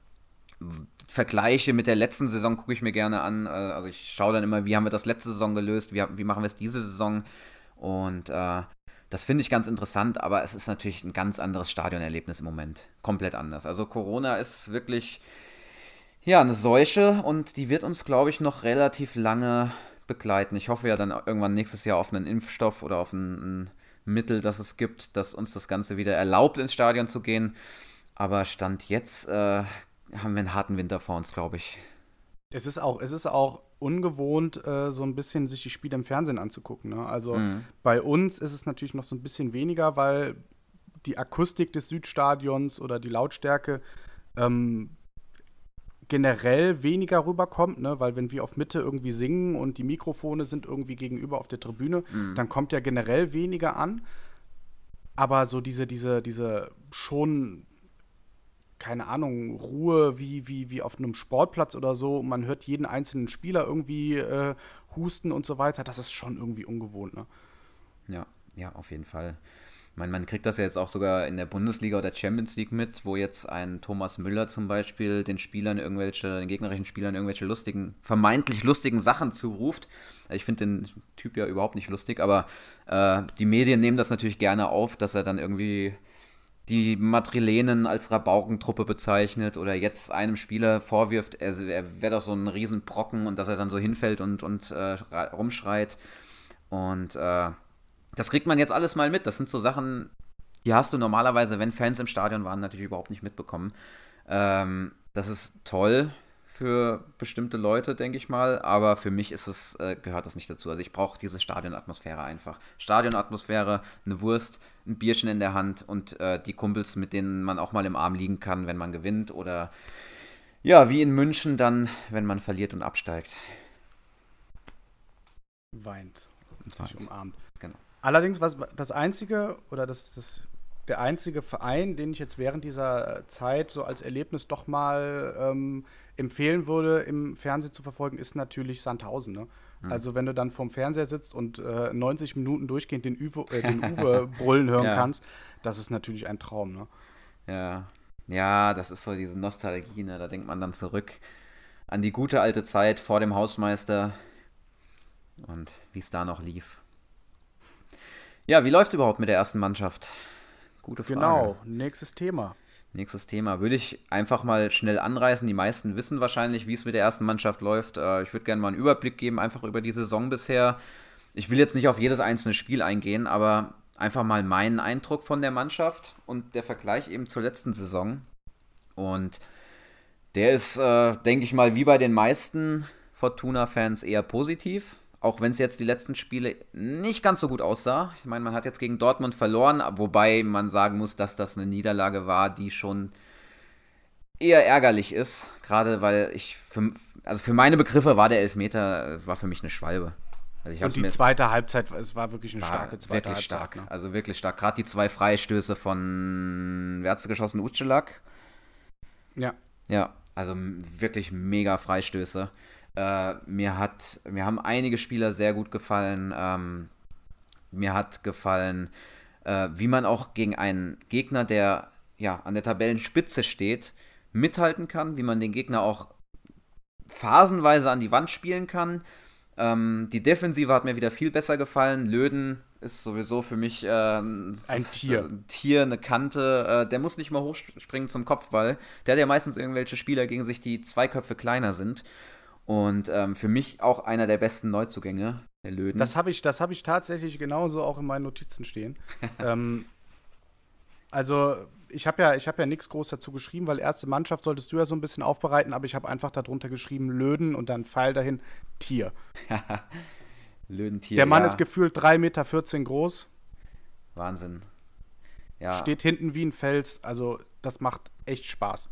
Vergleiche mit der letzten Saison gucke ich mir gerne an. Äh, also ich schaue dann immer, wie haben wir das letzte Saison gelöst, wie, wie machen wir es diese Saison. Und äh, das finde ich ganz interessant, aber es ist natürlich ein ganz anderes Stadionerlebnis im Moment. Komplett anders. Also Corona ist wirklich ja, eine Seuche und die wird uns, glaube ich, noch relativ lange begleiten. Ich hoffe ja dann irgendwann nächstes Jahr auf einen Impfstoff oder auf ein, ein Mittel, das es gibt, das uns das Ganze wieder erlaubt, ins Stadion zu gehen. Aber Stand jetzt äh, haben wir einen harten Winter vor uns, glaube ich. Es ist auch, es ist auch ungewohnt, äh, so ein bisschen sich die Spiele im Fernsehen anzugucken. Ne? Also mhm. bei uns ist es natürlich noch so ein bisschen weniger, weil die Akustik des Südstadions oder die Lautstärke ähm, generell weniger rüberkommt, ne? weil wenn wir auf Mitte irgendwie singen und die Mikrofone sind irgendwie gegenüber auf der Tribüne, mhm. dann kommt ja generell weniger an. Aber so diese, diese, diese schon, keine Ahnung, Ruhe wie, wie, wie auf einem Sportplatz oder so, man hört jeden einzelnen Spieler irgendwie äh, husten und so weiter, das ist schon irgendwie ungewohnt. Ne? Ja, ja, auf jeden Fall. Man, man kriegt das ja jetzt auch sogar in der Bundesliga oder Champions League mit, wo jetzt ein Thomas Müller zum Beispiel den Spielern irgendwelche, den gegnerischen Spielern irgendwelche lustigen, vermeintlich lustigen Sachen zuruft. Ich finde den Typ ja überhaupt nicht lustig, aber äh, die Medien nehmen das natürlich gerne auf, dass er dann irgendwie die Matrilenen als Rabaukentruppe bezeichnet oder jetzt einem Spieler vorwirft, er, er wäre doch so ein Riesenbrocken und dass er dann so hinfällt und, und äh, rumschreit. Und äh, das kriegt man jetzt alles mal mit. Das sind so Sachen, die hast du normalerweise, wenn Fans im Stadion waren, natürlich überhaupt nicht mitbekommen. Ähm, das ist toll für bestimmte Leute, denke ich mal, aber für mich ist es, äh, gehört das nicht dazu. Also ich brauche diese Stadionatmosphäre einfach. Stadionatmosphäre, eine Wurst, ein Bierchen in der Hand und äh, die Kumpels, mit denen man auch mal im Arm liegen kann, wenn man gewinnt oder ja, wie in München dann, wenn man verliert und absteigt. Weint und sich umarmt. Allerdings, was das einzige oder das, das, der einzige Verein, den ich jetzt während dieser Zeit so als Erlebnis doch mal ähm, empfehlen würde, im Fernsehen zu verfolgen, ist natürlich Sandhausen. Ne? Mhm. Also wenn du dann vorm Fernseher sitzt und äh, 90 Minuten durchgehend den Uwe, äh, den [laughs] Uwe brüllen hören ja. kannst, das ist natürlich ein Traum. Ne? Ja. ja, das ist so diese Nostalgie. Ne? Da denkt man dann zurück an die gute alte Zeit vor dem Hausmeister und wie es da noch lief. Ja, wie läuft es überhaupt mit der ersten Mannschaft? Gute Frage. Genau, nächstes Thema. Nächstes Thema. Würde ich einfach mal schnell anreißen. Die meisten wissen wahrscheinlich, wie es mit der ersten Mannschaft läuft. Äh, ich würde gerne mal einen Überblick geben, einfach über die Saison bisher. Ich will jetzt nicht auf jedes einzelne Spiel eingehen, aber einfach mal meinen Eindruck von der Mannschaft und der Vergleich eben zur letzten Saison. Und der ist, äh, denke ich mal, wie bei den meisten Fortuna-Fans eher positiv. Auch wenn es jetzt die letzten Spiele nicht ganz so gut aussah. Ich meine, man hat jetzt gegen Dortmund verloren, wobei man sagen muss, dass das eine Niederlage war, die schon eher ärgerlich ist. Gerade weil ich, für, also für meine Begriffe war der Elfmeter, war für mich eine Schwalbe. Also und die zweite Halbzeit, es war wirklich eine starke zweite wirklich Halbzeit. Stark, ne? Also wirklich stark. Gerade die zwei Freistöße von, wer hat sie geschossen? Uccelak? Ja. Ja, also wirklich mega Freistöße. Äh, mir, hat, mir haben einige Spieler sehr gut gefallen. Ähm, mir hat gefallen, äh, wie man auch gegen einen Gegner, der ja an der Tabellenspitze steht, mithalten kann, wie man den Gegner auch phasenweise an die Wand spielen kann. Ähm, die Defensive hat mir wieder viel besser gefallen. Löden ist sowieso für mich äh, ein Tier. Ein Tier, eine Kante. Äh, der muss nicht mal hochspringen zum Kopfball. Der hat ja meistens irgendwelche Spieler gegen sich, die zwei Köpfe kleiner sind. Und ähm, für mich auch einer der besten Neuzugänge, der Löden. Das habe ich, hab ich tatsächlich genauso auch in meinen Notizen stehen. [laughs] ähm, also, ich habe ja, hab ja nichts groß dazu geschrieben, weil erste Mannschaft solltest du ja so ein bisschen aufbereiten, aber ich habe einfach darunter geschrieben Löden und dann Pfeil dahin Tier. [laughs] Löden-Tier. Der Mann ja. ist gefühlt 3,14 Meter groß. Wahnsinn. Ja. Steht hinten wie ein Fels, also das macht echt Spaß.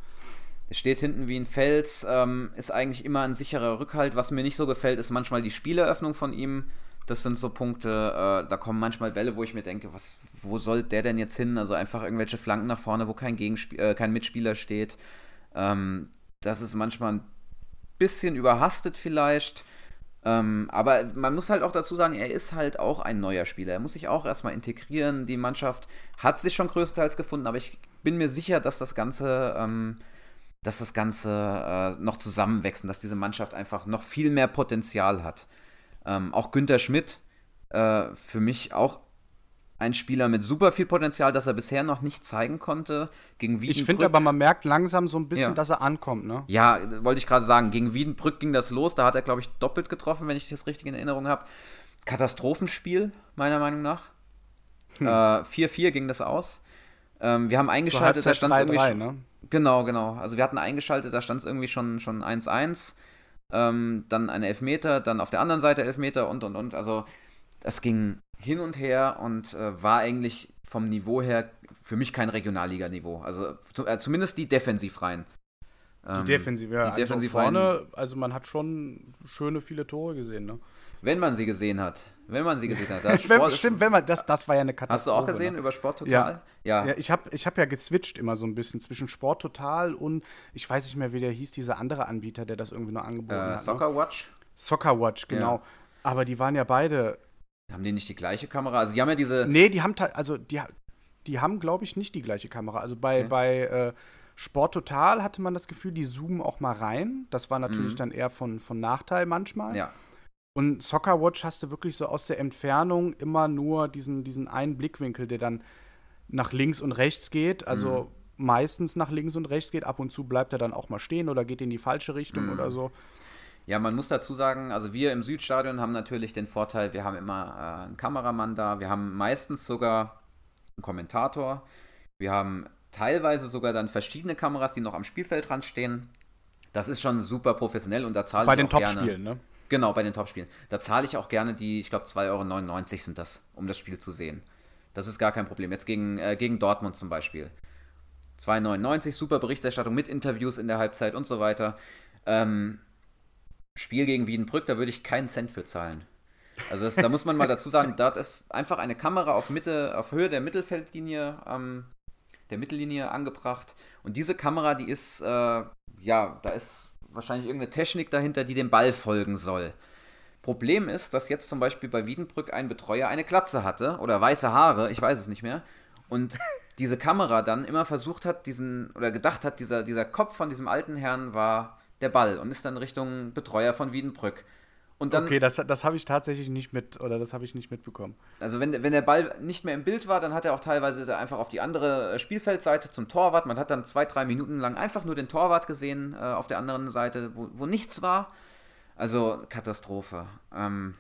Steht hinten wie ein Fels, ähm, ist eigentlich immer ein sicherer Rückhalt. Was mir nicht so gefällt, ist manchmal die Spieleröffnung von ihm. Das sind so Punkte, äh, da kommen manchmal Bälle, wo ich mir denke, was, wo soll der denn jetzt hin? Also einfach irgendwelche Flanken nach vorne, wo kein, Gegenspiel, äh, kein Mitspieler steht. Ähm, das ist manchmal ein bisschen überhastet vielleicht. Ähm, aber man muss halt auch dazu sagen, er ist halt auch ein neuer Spieler. Er muss sich auch erstmal integrieren. Die Mannschaft hat sich schon größtenteils gefunden, aber ich bin mir sicher, dass das Ganze, ähm, dass das Ganze äh, noch zusammenwächst und dass diese Mannschaft einfach noch viel mehr Potenzial hat. Ähm, auch Günther Schmidt, äh, für mich auch ein Spieler mit super viel Potenzial, das er bisher noch nicht zeigen konnte. Gegen Wiedenbrück. Ich finde aber, man merkt langsam so ein bisschen, ja. dass er ankommt, ne? Ja, wollte ich gerade sagen. Gegen Wiedenbrück ging das los. Da hat er, glaube ich, doppelt getroffen, wenn ich das richtig in Erinnerung habe. Katastrophenspiel, meiner Meinung nach. 4-4 hm. äh, ging das aus. Ähm, wir haben eingeschaltet, da stand es irgendwie. 3, ne? Genau, genau. Also wir hatten eingeschaltet, da stand es irgendwie schon 1-1. Ähm, dann eine Elfmeter, dann auf der anderen Seite Elfmeter und und und. Also es ging hin und her und äh, war eigentlich vom Niveau her für mich kein Regionalliga-Niveau. Also äh, zumindest die Defensivreihen. Die ähm, Defensiv, ja. Die Defensiv also vorne, also man hat schon schöne viele Tore gesehen, ne? Wenn man sie gesehen hat. Wenn man sie gesehen hat. [laughs] wenn, stimmt, wenn man, das, das war ja eine Katastrophe. Hast du auch gesehen ne? über Sport Total? Ja. ja. ja ich habe ich hab ja gezwitscht immer so ein bisschen zwischen Sport Total und ich weiß nicht mehr, wie der hieß, dieser andere Anbieter, der das irgendwie nur angeboten äh, hat. Ne? Soccer Watch? Soccer Watch, genau. Ja. Aber die waren ja beide haben die nicht die gleiche Kamera? Also die haben ja diese. Nee, die haben also die, die haben, glaube ich, nicht die gleiche Kamera. Also bei, okay. bei äh, Sport Total hatte man das Gefühl, die zoomen auch mal rein. Das war natürlich mhm. dann eher von, von Nachteil manchmal. Ja. Und Soccer Watch hast du wirklich so aus der Entfernung immer nur diesen, diesen einen Blickwinkel, der dann nach links und rechts geht. Also mhm. meistens nach links und rechts geht. Ab und zu bleibt er dann auch mal stehen oder geht in die falsche Richtung mhm. oder so. Ja, man muss dazu sagen, also wir im Südstadion haben natürlich den Vorteil, wir haben immer äh, einen Kameramann da, wir haben meistens sogar einen Kommentator, wir haben teilweise sogar dann verschiedene Kameras, die noch am Spielfeldrand stehen. Das ist schon super professionell und da zahle ich auch gerne. Bei den Topspielen, ne? Genau, bei den Topspielen. Da zahle ich auch gerne die, ich glaube 2,99 Euro sind das, um das Spiel zu sehen. Das ist gar kein Problem. Jetzt gegen, äh, gegen Dortmund zum Beispiel. 2,99, super Berichterstattung mit Interviews in der Halbzeit und so weiter. Ähm, Spiel gegen Wiedenbrück, da würde ich keinen Cent für zahlen. Also das, da muss man mal dazu sagen, [laughs] da ist einfach eine Kamera auf Mitte, auf Höhe der Mittelfeldlinie, ähm, der Mittellinie angebracht. Und diese Kamera, die ist, äh, ja, da ist wahrscheinlich irgendeine Technik dahinter, die dem Ball folgen soll. Problem ist, dass jetzt zum Beispiel bei Wiedenbrück ein Betreuer eine Glatze hatte oder weiße Haare, ich weiß es nicht mehr. Und [laughs] diese Kamera dann immer versucht hat, diesen, oder gedacht hat, dieser, dieser Kopf von diesem alten Herrn war der Ball und ist dann Richtung Betreuer von Wiedenbrück. Dann, okay, das, das habe ich tatsächlich nicht mit, oder das habe ich nicht mitbekommen. Also wenn, wenn der Ball nicht mehr im Bild war, dann hat er auch teilweise ist er einfach auf die andere äh, Spielfeldseite zum Torwart. Man hat dann zwei, drei Minuten lang einfach nur den Torwart gesehen äh, auf der anderen Seite, wo, wo nichts war. Also Katastrophe. Ähm,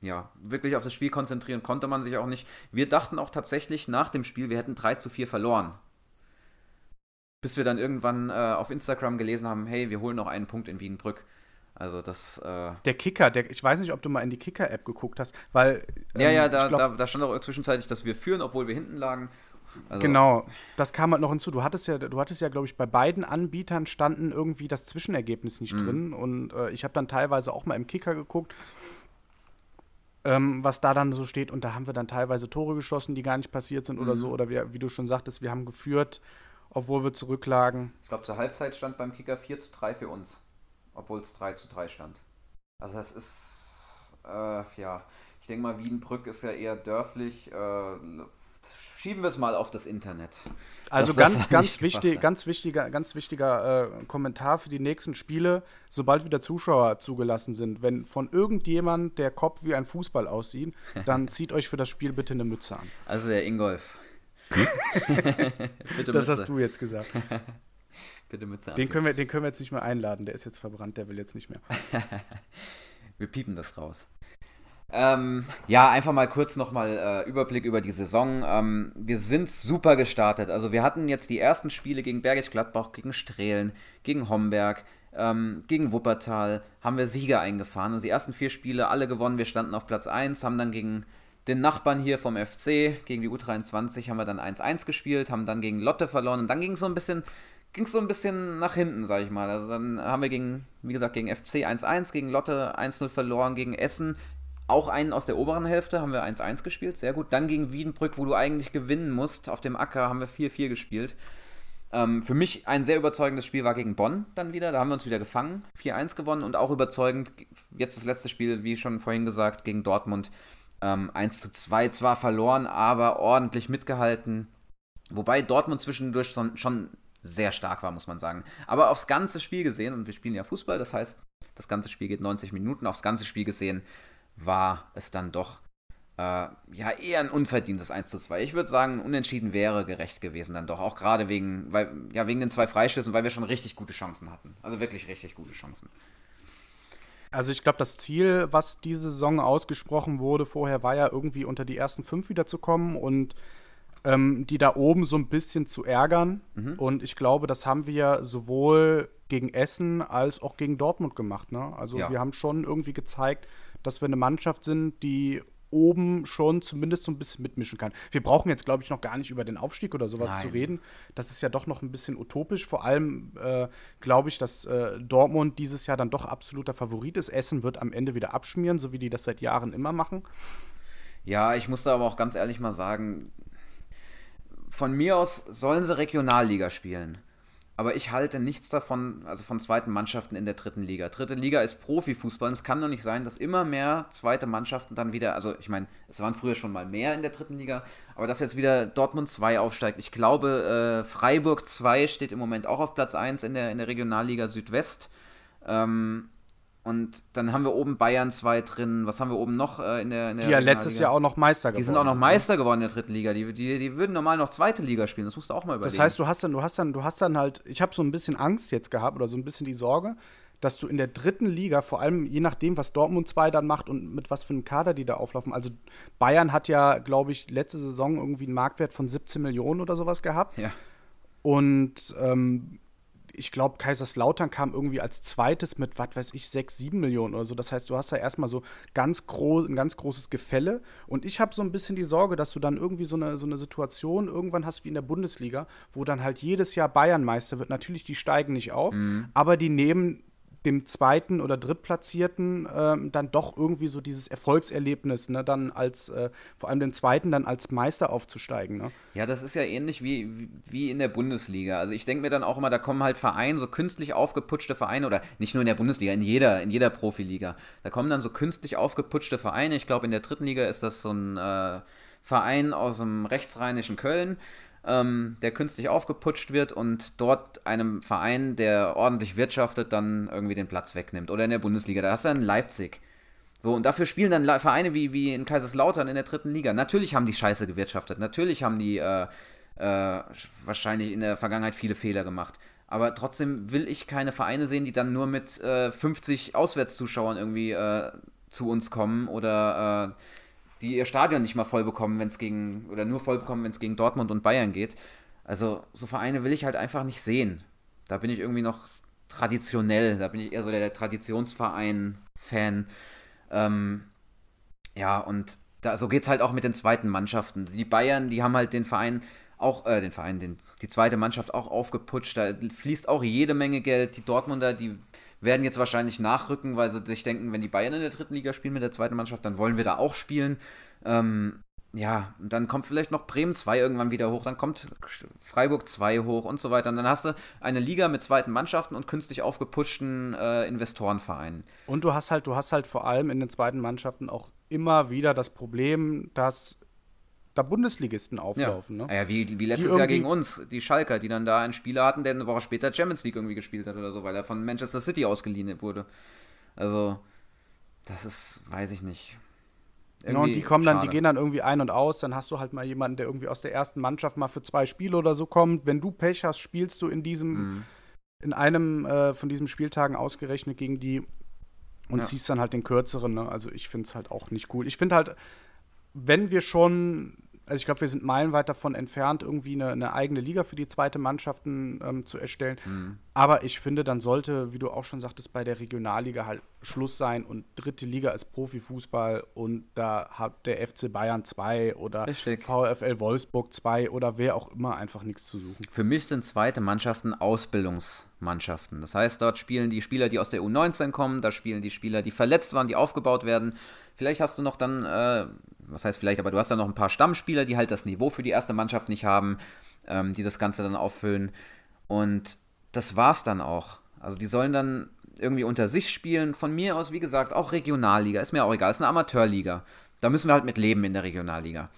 ja, wirklich auf das Spiel konzentrieren konnte man sich auch nicht. Wir dachten auch tatsächlich nach dem Spiel, wir hätten 3 zu 4 verloren bis wir dann irgendwann äh, auf Instagram gelesen haben, hey, wir holen noch einen Punkt in Wienbrück. Also das. Äh der Kicker, der, ich weiß nicht, ob du mal in die Kicker-App geguckt hast, weil. Ähm, ja, ja, da, glaub, da, da, stand auch zwischenzeitlich, dass wir führen, obwohl wir hinten lagen. Also genau, das kam halt noch hinzu. Du hattest ja, du hattest ja, glaube ich, bei beiden Anbietern standen irgendwie das Zwischenergebnis nicht mhm. drin. Und äh, ich habe dann teilweise auch mal im Kicker geguckt, ähm, was da dann so steht. Und da haben wir dann teilweise Tore geschossen, die gar nicht passiert sind mhm. oder so. Oder wir, wie du schon sagtest, wir haben geführt obwohl wir zurücklagen. Ich glaube, zur Halbzeit stand beim Kicker 4 zu 3 für uns, obwohl es 3 zu 3 stand. Also das ist, äh, ja, ich denke mal, Wiedenbrück ist ja eher dörflich. Äh, schieben wir es mal auf das Internet. Also ganz, [laughs] ganz wichtig, ganz wichtiger, ganz wichtiger äh, Kommentar für die nächsten Spiele, sobald wieder Zuschauer zugelassen sind. Wenn von irgendjemand der Kopf wie ein Fußball aussieht, dann [laughs] zieht euch für das Spiel bitte eine Mütze an. Also der Ingolf, [laughs] das hast du jetzt gesagt. Bitte Mütze den können, wir, den können wir jetzt nicht mehr einladen, der ist jetzt verbrannt, der will jetzt nicht mehr. [laughs] wir piepen das raus. Ähm, ja, einfach mal kurz nochmal äh, Überblick über die Saison. Ähm, wir sind super gestartet. Also wir hatten jetzt die ersten Spiele gegen Bergisch Gladbach, gegen Strehlen, gegen Homberg, ähm, gegen Wuppertal, haben wir Sieger eingefahren. Also die ersten vier Spiele alle gewonnen. Wir standen auf Platz 1, haben dann gegen den Nachbarn hier vom FC. Gegen die U23 haben wir dann 1-1 gespielt, haben dann gegen Lotte verloren und dann ging es so ein bisschen ging es so ein bisschen nach hinten, sag ich mal. Also dann haben wir gegen, wie gesagt, gegen FC 1-1, gegen Lotte 1-0 verloren, gegen Essen auch einen aus der oberen Hälfte haben wir 1-1 gespielt, sehr gut. Dann gegen Wiedenbrück, wo du eigentlich gewinnen musst, auf dem Acker haben wir 4-4 gespielt. Ähm, für mich ein sehr überzeugendes Spiel war gegen Bonn dann wieder. Da haben wir uns wieder gefangen. 4-1 gewonnen und auch überzeugend. Jetzt das letzte Spiel, wie schon vorhin gesagt, gegen Dortmund. Ähm, 1 zu 2 zwar verloren, aber ordentlich mitgehalten. Wobei Dortmund zwischendurch schon sehr stark war, muss man sagen. Aber aufs ganze Spiel gesehen, und wir spielen ja Fußball, das heißt, das ganze Spiel geht 90 Minuten, aufs ganze Spiel gesehen war es dann doch äh, ja eher ein unverdientes 1 zu 2. Ich würde sagen, unentschieden wäre gerecht gewesen dann doch. Auch gerade wegen, weil, ja, wegen den zwei Freischüssen, weil wir schon richtig gute Chancen hatten. Also wirklich richtig gute Chancen. Also ich glaube, das Ziel, was diese Saison ausgesprochen wurde vorher, war ja irgendwie unter die ersten fünf wiederzukommen und ähm, die da oben so ein bisschen zu ärgern. Mhm. Und ich glaube, das haben wir sowohl gegen Essen als auch gegen Dortmund gemacht. Ne? Also ja. wir haben schon irgendwie gezeigt, dass wir eine Mannschaft sind, die oben schon zumindest so ein bisschen mitmischen kann. Wir brauchen jetzt, glaube ich, noch gar nicht über den Aufstieg oder sowas Nein. zu reden. Das ist ja doch noch ein bisschen utopisch. Vor allem äh, glaube ich, dass äh, Dortmund dieses Jahr dann doch absoluter Favorit ist. Essen wird am Ende wieder abschmieren, so wie die das seit Jahren immer machen. Ja, ich muss da aber auch ganz ehrlich mal sagen, von mir aus sollen sie Regionalliga spielen. Aber ich halte nichts davon, also von zweiten Mannschaften in der dritten Liga. Dritte Liga ist Profifußball und es kann doch nicht sein, dass immer mehr zweite Mannschaften dann wieder, also ich meine, es waren früher schon mal mehr in der dritten Liga, aber dass jetzt wieder Dortmund 2 aufsteigt. Ich glaube, äh, Freiburg 2 steht im Moment auch auf Platz 1 in der, in der Regionalliga Südwest. Ähm, und dann haben wir oben Bayern 2 drin. Was haben wir oben noch äh, in der, in der Die ja letztes Jahr auch noch Meister geworden. Die sind auch noch ne? Meister geworden in der dritten Liga. Die, die, die würden normal noch zweite Liga spielen. Das musst du auch mal überlegen. Das heißt, du hast dann, du hast dann, du hast dann halt, ich habe so ein bisschen Angst jetzt gehabt oder so ein bisschen die Sorge, dass du in der dritten Liga, vor allem je nachdem, was Dortmund 2 dann macht und mit was für einem Kader die da auflaufen. Also Bayern hat ja, glaube ich, letzte Saison irgendwie einen Marktwert von 17 Millionen oder sowas gehabt. Ja. Und ähm, ich glaube, Kaiserslautern kam irgendwie als zweites mit, was weiß ich, sechs, sieben Millionen oder so. Das heißt, du hast da erstmal so ganz groß, ein ganz großes Gefälle. Und ich habe so ein bisschen die Sorge, dass du dann irgendwie so eine, so eine Situation irgendwann hast wie in der Bundesliga, wo dann halt jedes Jahr Bayern Meister wird. Natürlich, die steigen nicht auf, mhm. aber die nehmen dem zweiten oder drittplatzierten ähm, dann doch irgendwie so dieses Erfolgserlebnis, ne, dann als, äh, vor allem dem zweiten dann als Meister aufzusteigen. Ne? Ja, das ist ja ähnlich wie, wie in der Bundesliga. Also ich denke mir dann auch immer, da kommen halt Vereine, so künstlich aufgeputschte Vereine, oder nicht nur in der Bundesliga, in jeder, in jeder Profiliga. Da kommen dann so künstlich aufgeputschte Vereine. Ich glaube, in der dritten Liga ist das so ein äh, Verein aus dem rechtsrheinischen Köln ähm, der künstlich aufgeputscht wird und dort einem Verein, der ordentlich wirtschaftet, dann irgendwie den Platz wegnimmt. Oder in der Bundesliga, da hast du dann Leipzig. So, und dafür spielen dann Vereine wie, wie in Kaiserslautern in der dritten Liga. Natürlich haben die scheiße gewirtschaftet, natürlich haben die äh, äh, wahrscheinlich in der Vergangenheit viele Fehler gemacht. Aber trotzdem will ich keine Vereine sehen, die dann nur mit äh, 50 Auswärtszuschauern irgendwie äh, zu uns kommen oder äh, die ihr Stadion nicht mal voll bekommen, wenn es gegen, oder nur voll bekommen, wenn es gegen Dortmund und Bayern geht. Also so Vereine will ich halt einfach nicht sehen. Da bin ich irgendwie noch traditionell, da bin ich eher so der, der Traditionsverein-Fan. Ähm, ja, und da, so es halt auch mit den zweiten Mannschaften. Die Bayern, die haben halt den Verein auch, äh, den Verein, den, die zweite Mannschaft auch aufgeputscht. Da fließt auch jede Menge Geld. Die Dortmunder, die werden jetzt wahrscheinlich nachrücken, weil sie sich denken, wenn die Bayern in der dritten Liga spielen mit der zweiten Mannschaft, dann wollen wir da auch spielen. Ähm, ja, dann kommt vielleicht noch Bremen 2 irgendwann wieder hoch, dann kommt Freiburg 2 hoch und so weiter. Und dann hast du eine Liga mit zweiten Mannschaften und künstlich aufgeputschten äh, Investorenvereinen. Und du hast halt, du hast halt vor allem in den zweiten Mannschaften auch immer wieder das Problem, dass da Bundesligisten auflaufen. Ja, ne? ja wie, wie letztes Jahr gegen uns, die Schalker, die dann da einen Spieler hatten, der eine Woche später Champions League irgendwie gespielt hat oder so, weil er von Manchester City ausgeliehen wurde. Also, das ist, weiß ich nicht. Ja, und die kommen schade. dann, die gehen dann irgendwie ein und aus, dann hast du halt mal jemanden, der irgendwie aus der ersten Mannschaft mal für zwei Spiele oder so kommt. Wenn du Pech hast, spielst du in diesem, mhm. in einem äh, von diesen Spieltagen ausgerechnet gegen die und ja. ziehst dann halt den kürzeren. Ne? Also ich finde es halt auch nicht cool. Ich finde halt, wenn wir schon also ich glaube, wir sind meilenweit davon entfernt, irgendwie eine, eine, eigene Liga für die zweite Mannschaften ähm, zu erstellen. Mhm. Aber ich finde, dann sollte, wie du auch schon sagtest, bei der Regionalliga halt Schluss sein und dritte Liga ist Profifußball und da hat der FC Bayern 2 oder Richtig. VfL Wolfsburg 2 oder wer auch immer einfach nichts zu suchen. Für mich sind zweite Mannschaften Ausbildungsmannschaften. Das heißt, dort spielen die Spieler, die aus der U19 kommen, da spielen die Spieler, die verletzt waren, die aufgebaut werden. Vielleicht hast du noch dann äh, was heißt vielleicht, aber du hast ja noch ein paar Stammspieler, die halt das Niveau für die erste Mannschaft nicht haben, ähm, die das Ganze dann auffüllen. Und das war's dann auch. Also die sollen dann irgendwie unter sich spielen. Von mir aus, wie gesagt, auch Regionalliga. Ist mir auch egal. Ist eine Amateurliga. Da müssen wir halt mit leben in der Regionalliga.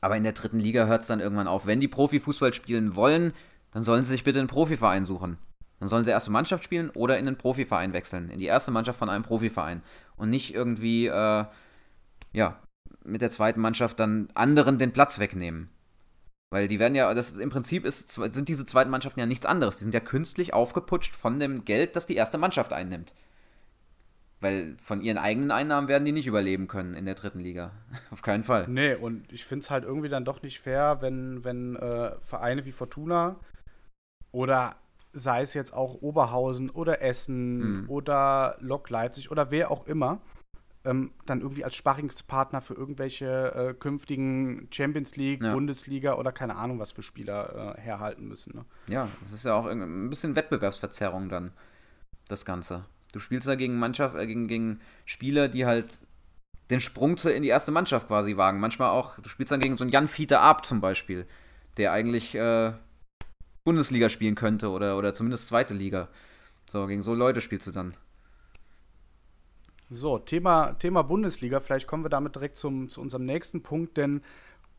Aber in der dritten Liga hört es dann irgendwann auf. Wenn die Profifußball spielen wollen, dann sollen sie sich bitte einen Profiverein suchen. Dann sollen sie erste Mannschaft spielen oder in einen Profiverein wechseln. In die erste Mannschaft von einem Profiverein. Und nicht irgendwie, äh, ja, mit der zweiten Mannschaft dann anderen den Platz wegnehmen. Weil die werden ja, das ist, im Prinzip ist, sind diese zweiten Mannschaften ja nichts anderes. Die sind ja künstlich aufgeputscht von dem Geld, das die erste Mannschaft einnimmt. Weil von ihren eigenen Einnahmen werden die nicht überleben können in der dritten Liga. [laughs] Auf keinen Fall. Nee, und ich finde es halt irgendwie dann doch nicht fair, wenn, wenn äh, Vereine wie Fortuna oder sei es jetzt auch Oberhausen oder Essen mhm. oder Lok Leipzig oder wer auch immer, ähm, dann irgendwie als Sparringspartner für irgendwelche äh, künftigen Champions League, ja. Bundesliga oder keine Ahnung was für Spieler äh, herhalten müssen. Ne? Ja, das ist ja auch ein bisschen Wettbewerbsverzerrung dann, das Ganze. Du spielst da gegen Mannschaft, äh, gegen, gegen Spieler, die halt den Sprung in die erste Mannschaft quasi wagen. Manchmal auch, du spielst dann gegen so einen Jan Fiete Ab zum Beispiel, der eigentlich äh, Bundesliga spielen könnte oder, oder zumindest zweite Liga. So, gegen so Leute spielst du dann. So, Thema, Thema Bundesliga, vielleicht kommen wir damit direkt zum, zu unserem nächsten Punkt, denn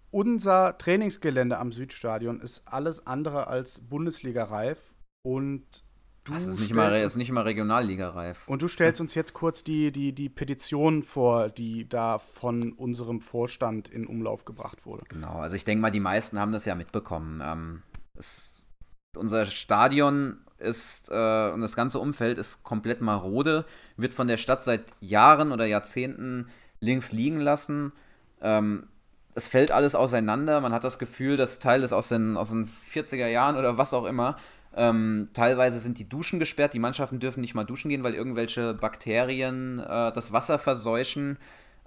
unser Trainingsgelände am Südstadion ist alles andere als Bundesliga-reif und Du das ist nicht, mal, ist nicht mal Regionalliga-reif. Und du stellst uns jetzt kurz die, die, die Petition vor, die da von unserem Vorstand in Umlauf gebracht wurde. Genau, also ich denke mal, die meisten haben das ja mitbekommen. Ähm, es, unser Stadion ist äh, und das ganze Umfeld ist komplett marode, wird von der Stadt seit Jahren oder Jahrzehnten links liegen lassen. Ähm, es fällt alles auseinander. Man hat das Gefühl, das Teil ist aus den, aus den 40er Jahren oder was auch immer. Ähm, teilweise sind die Duschen gesperrt, die Mannschaften dürfen nicht mal duschen gehen, weil irgendwelche Bakterien äh, das Wasser verseuchen.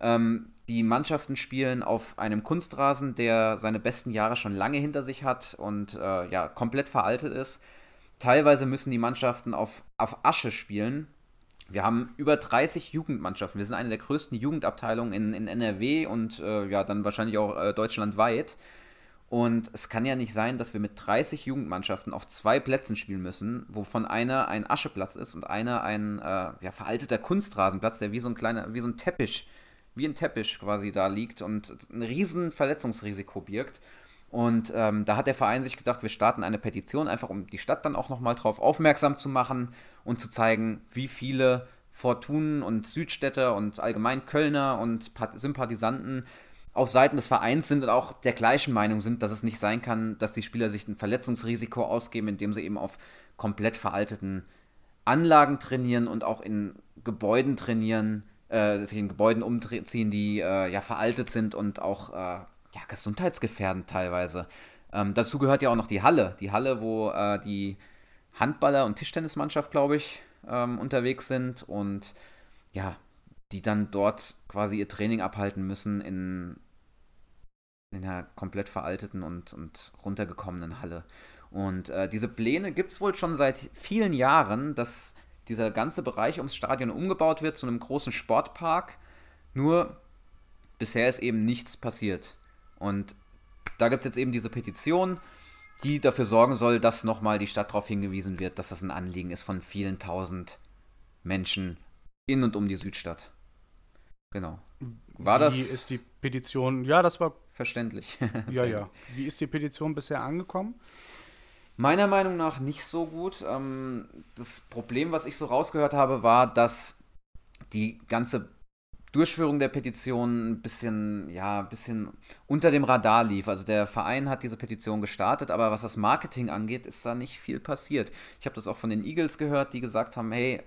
Ähm, die Mannschaften spielen auf einem Kunstrasen, der seine besten Jahre schon lange hinter sich hat und äh, ja, komplett veraltet ist. Teilweise müssen die Mannschaften auf, auf Asche spielen. Wir haben über 30 Jugendmannschaften. Wir sind eine der größten Jugendabteilungen in, in NRW und äh, ja, dann wahrscheinlich auch äh, deutschlandweit. Und es kann ja nicht sein, dass wir mit 30 Jugendmannschaften auf zwei Plätzen spielen müssen, wovon einer ein Ascheplatz ist und einer ein äh, ja, veralteter Kunstrasenplatz, der wie so ein kleiner, wie so ein Teppich, wie ein Teppich quasi da liegt und ein riesen Verletzungsrisiko birgt. Und ähm, da hat der Verein sich gedacht, wir starten eine Petition, einfach um die Stadt dann auch nochmal drauf aufmerksam zu machen und zu zeigen, wie viele Fortunen und Südstädter und allgemein Kölner und Sympathisanten auf Seiten des Vereins sind und auch der gleichen Meinung sind, dass es nicht sein kann, dass die Spieler sich ein Verletzungsrisiko ausgeben, indem sie eben auf komplett veralteten Anlagen trainieren und auch in Gebäuden trainieren, äh, sich in Gebäuden umziehen, die äh, ja veraltet sind und auch äh, ja, gesundheitsgefährdend teilweise. Ähm, dazu gehört ja auch noch die Halle. Die Halle, wo äh, die Handballer- und Tischtennismannschaft, glaube ich, ähm, unterwegs sind und ja, die dann dort quasi ihr Training abhalten müssen in in einer komplett veralteten und, und runtergekommenen Halle. Und äh, diese Pläne gibt es wohl schon seit vielen Jahren, dass dieser ganze Bereich ums Stadion umgebaut wird zu einem großen Sportpark. Nur bisher ist eben nichts passiert. Und da gibt es jetzt eben diese Petition, die dafür sorgen soll, dass nochmal die Stadt darauf hingewiesen wird, dass das ein Anliegen ist von vielen tausend Menschen in und um die Südstadt. Genau. War Wie das. Wie ist die Petition? Ja, das war verständlich. [laughs] ja, ja. Wie ist die Petition bisher angekommen? Meiner Meinung nach nicht so gut. Ähm, das Problem, was ich so rausgehört habe, war, dass die ganze Durchführung der Petition ein bisschen, ja, ein bisschen unter dem Radar lief. Also der Verein hat diese Petition gestartet, aber was das Marketing angeht, ist da nicht viel passiert. Ich habe das auch von den Eagles gehört, die gesagt haben, hey,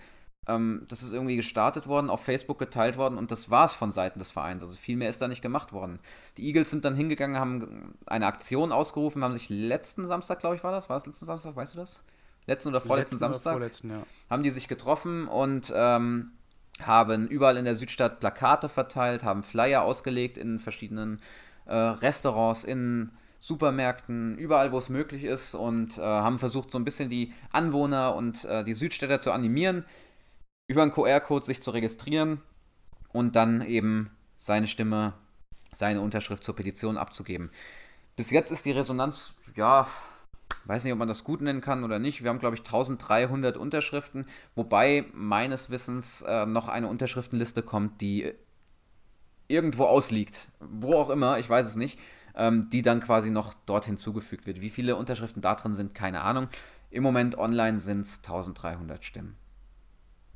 ähm, das ist irgendwie gestartet worden, auf Facebook geteilt worden und das war es von Seiten des Vereins. Also viel mehr ist da nicht gemacht worden. Die Eagles sind dann hingegangen, haben eine Aktion ausgerufen, haben sich letzten Samstag, glaube ich, war das? War es letzten Samstag, weißt du das? Letzten oder vorletzten letzten Samstag? Oder vorletzten, ja. Haben die sich getroffen und ähm, haben überall in der Südstadt Plakate verteilt, haben Flyer ausgelegt in verschiedenen äh, Restaurants, in Supermärkten, überall, wo es möglich ist und äh, haben versucht, so ein bisschen die Anwohner und äh, die Südstädter zu animieren, über einen QR-Code sich zu registrieren und dann eben seine Stimme, seine Unterschrift zur Petition abzugeben. Bis jetzt ist die Resonanz, ja, weiß nicht, ob man das gut nennen kann oder nicht. Wir haben, glaube ich, 1300 Unterschriften, wobei meines Wissens äh, noch eine Unterschriftenliste kommt, die irgendwo ausliegt. Wo auch immer, ich weiß es nicht. Ähm, die dann quasi noch dort hinzugefügt wird. Wie viele Unterschriften da drin sind, keine Ahnung. Im Moment online sind es 1300 Stimmen.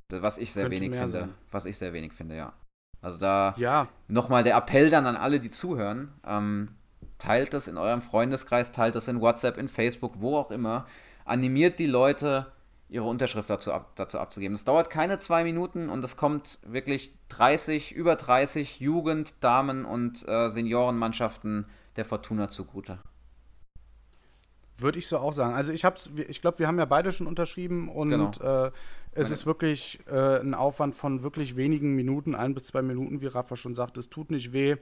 Was ich sehr Könnte wenig finde. Sein. Was ich sehr wenig finde, ja. Also da ja. nochmal der Appell dann an alle, die zuhören. Ähm, teilt das in eurem Freundeskreis, teilt das in WhatsApp, in Facebook, wo auch immer. Animiert die Leute, ihre Unterschrift dazu, ab, dazu abzugeben. Es dauert keine zwei Minuten und es kommt wirklich 30, über 30 Jugend-, Damen- und äh, Seniorenmannschaften der Fortuna zugute. Würde ich so auch sagen. Also ich hab's, ich glaube, wir haben ja beide schon unterschrieben und genau. äh, es Meine ist wirklich äh, ein Aufwand von wirklich wenigen Minuten, ein bis zwei Minuten, wie Rafa schon sagt. Es tut nicht weh.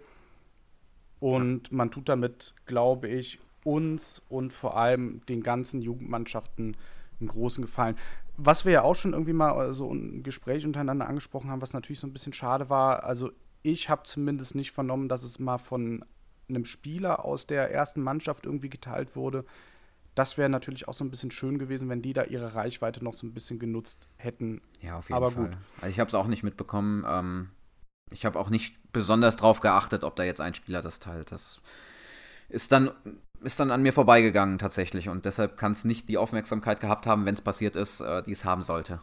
Und man tut damit, glaube ich, uns und vor allem den ganzen Jugendmannschaften einen großen Gefallen. Was wir ja auch schon irgendwie mal so ein Gespräch untereinander angesprochen haben, was natürlich so ein bisschen schade war. Also ich habe zumindest nicht vernommen, dass es mal von einem Spieler aus der ersten Mannschaft irgendwie geteilt wurde. Das wäre natürlich auch so ein bisschen schön gewesen, wenn die da ihre Reichweite noch so ein bisschen genutzt hätten. Ja, auf jeden Aber Fall. Gut. Also ich habe es auch nicht mitbekommen. Ähm, ich habe auch nicht besonders drauf geachtet, ob da jetzt ein Spieler das teilt. Das ist dann, ist dann an mir vorbeigegangen tatsächlich und deshalb kann es nicht die Aufmerksamkeit gehabt haben, wenn es passiert ist, äh, die es haben sollte.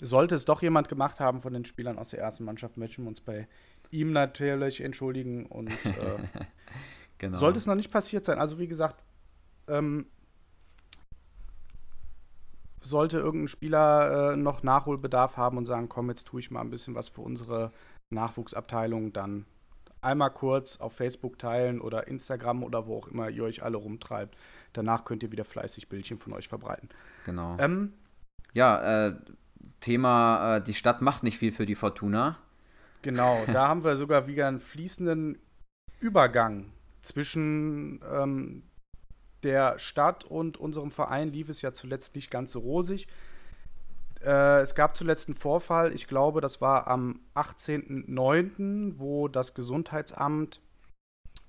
Sollte es doch jemand gemacht haben von den Spielern aus der ersten Mannschaft, möchten wir uns bei ihm natürlich entschuldigen und äh, [laughs] genau. sollte es noch nicht passiert sein. Also wie gesagt, ähm, sollte irgendein Spieler äh, noch Nachholbedarf haben und sagen, komm, jetzt tue ich mal ein bisschen was für unsere Nachwuchsabteilung, dann einmal kurz auf Facebook teilen oder Instagram oder wo auch immer ihr euch alle rumtreibt. Danach könnt ihr wieder fleißig Bildchen von euch verbreiten. Genau. Ähm, ja, äh, Thema, äh, die Stadt macht nicht viel für die Fortuna. Genau, [laughs] da haben wir sogar wieder einen fließenden Übergang zwischen ähm, der Stadt und unserem Verein lief es ja zuletzt nicht ganz so rosig. Äh, es gab zuletzt einen Vorfall, ich glaube, das war am 18.09., wo das Gesundheitsamt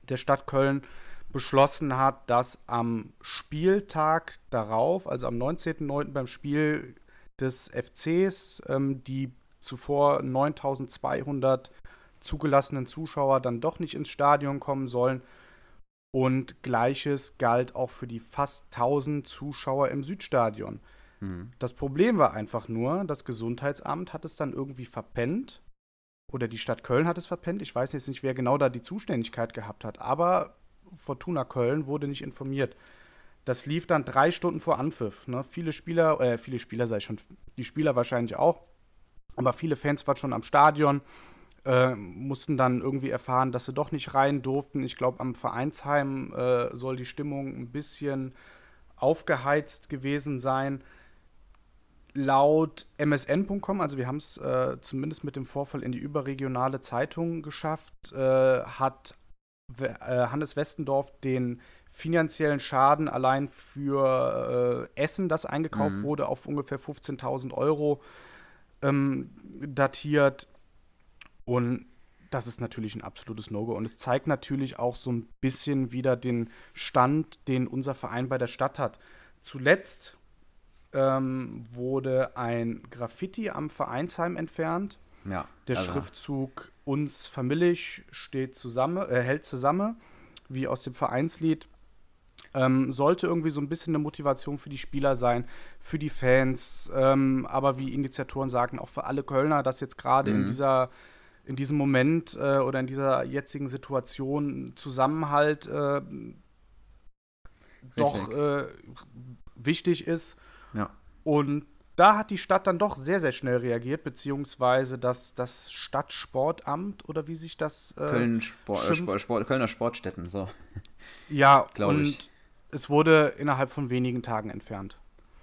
der Stadt Köln beschlossen hat, dass am Spieltag darauf, also am 19.09. beim Spiel des FCs, ähm, die zuvor 9200 zugelassenen Zuschauer dann doch nicht ins Stadion kommen sollen. Und gleiches galt auch für die fast 1000 Zuschauer im Südstadion. Mhm. Das Problem war einfach nur, das Gesundheitsamt hat es dann irgendwie verpennt. Oder die Stadt Köln hat es verpennt. Ich weiß jetzt nicht, wer genau da die Zuständigkeit gehabt hat. Aber Fortuna Köln wurde nicht informiert. Das lief dann drei Stunden vor Anpfiff. Ne? Viele Spieler, äh, viele Spieler sei schon, die Spieler wahrscheinlich auch, aber viele Fans waren schon am Stadion, äh, mussten dann irgendwie erfahren, dass sie doch nicht rein durften. Ich glaube, am Vereinsheim äh, soll die Stimmung ein bisschen aufgeheizt gewesen sein. Laut msn.com, also wir haben es äh, zumindest mit dem Vorfall in die überregionale Zeitung geschafft, äh, hat äh, Hannes Westendorf den finanziellen Schaden allein für äh, Essen, das eingekauft mhm. wurde, auf ungefähr 15.000 Euro ähm, datiert. Und das ist natürlich ein absolutes No-Go. Und es zeigt natürlich auch so ein bisschen wieder den Stand, den unser Verein bei der Stadt hat. Zuletzt ähm, wurde ein Graffiti am Vereinsheim entfernt. Ja, der also. Schriftzug uns Familisch steht zusammen, äh, hält zusammen, wie aus dem Vereinslied. Ähm, sollte irgendwie so ein bisschen eine Motivation für die Spieler sein, für die Fans, ähm, aber wie Initiatoren sagen, auch für alle Kölner, dass jetzt gerade mhm. in dieser in diesem Moment äh, oder in dieser jetzigen Situation Zusammenhalt äh, doch äh, wichtig ist. Ja. Und da hat die Stadt dann doch sehr, sehr schnell reagiert, beziehungsweise das, das Stadtsportamt oder wie sich das. Äh, Köln Sport, äh, Sport, Sport, Kölner Sportstätten, so. [laughs] Ja, und ich. es wurde innerhalb von wenigen Tagen entfernt.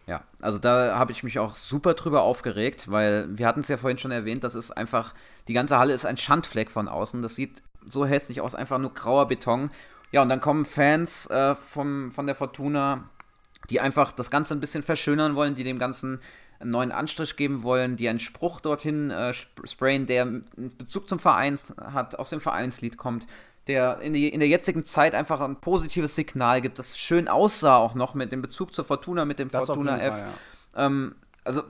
Ja, also da habe ich mich auch super drüber aufgeregt, weil wir hatten es ja vorhin schon erwähnt, das ist einfach, die ganze Halle ist ein Schandfleck von außen. Das sieht so hässlich aus, einfach nur grauer Beton. Ja, und dann kommen Fans äh, vom, von der Fortuna, die einfach das Ganze ein bisschen verschönern wollen, die dem Ganzen einen neuen Anstrich geben wollen, die einen Spruch dorthin äh, sprayen, der einen Bezug zum Verein hat, aus dem Vereinslied kommt, der in, die, in der jetzigen Zeit einfach ein positives Signal gibt, das schön aussah auch noch mit dem Bezug zur Fortuna, mit dem das Fortuna F. Fall, ja. ähm, also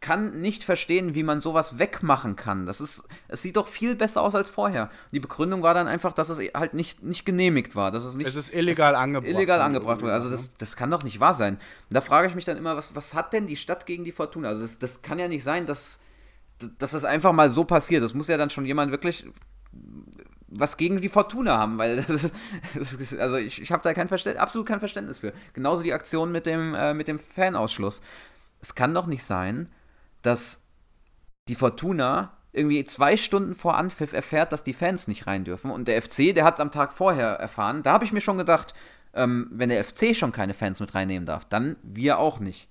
kann nicht verstehen, wie man sowas wegmachen kann. Das ist, es sieht doch viel besser aus als vorher. Die Begründung war dann einfach, dass es halt nicht, nicht genehmigt war. Dass es, nicht, es ist illegal angebracht. Illegal angebracht wurde. Also das, das kann doch nicht wahr sein. Und da frage ich mich dann immer, was, was hat denn die Stadt gegen die Fortuna? Also das, das kann ja nicht sein, dass, dass das einfach mal so passiert. Das muss ja dann schon jemand wirklich was gegen die Fortuna haben, weil [laughs] das ist, das ist, also ich, ich habe da kein Verständnis, absolut kein Verständnis für. Genauso die Aktion mit dem, äh, mit dem Fanausschluss. Es kann doch nicht sein, dass die Fortuna irgendwie zwei Stunden vor Anpfiff erfährt, dass die Fans nicht rein dürfen. Und der FC, der hat es am Tag vorher erfahren. Da habe ich mir schon gedacht, ähm, wenn der FC schon keine Fans mit reinnehmen darf, dann wir auch nicht.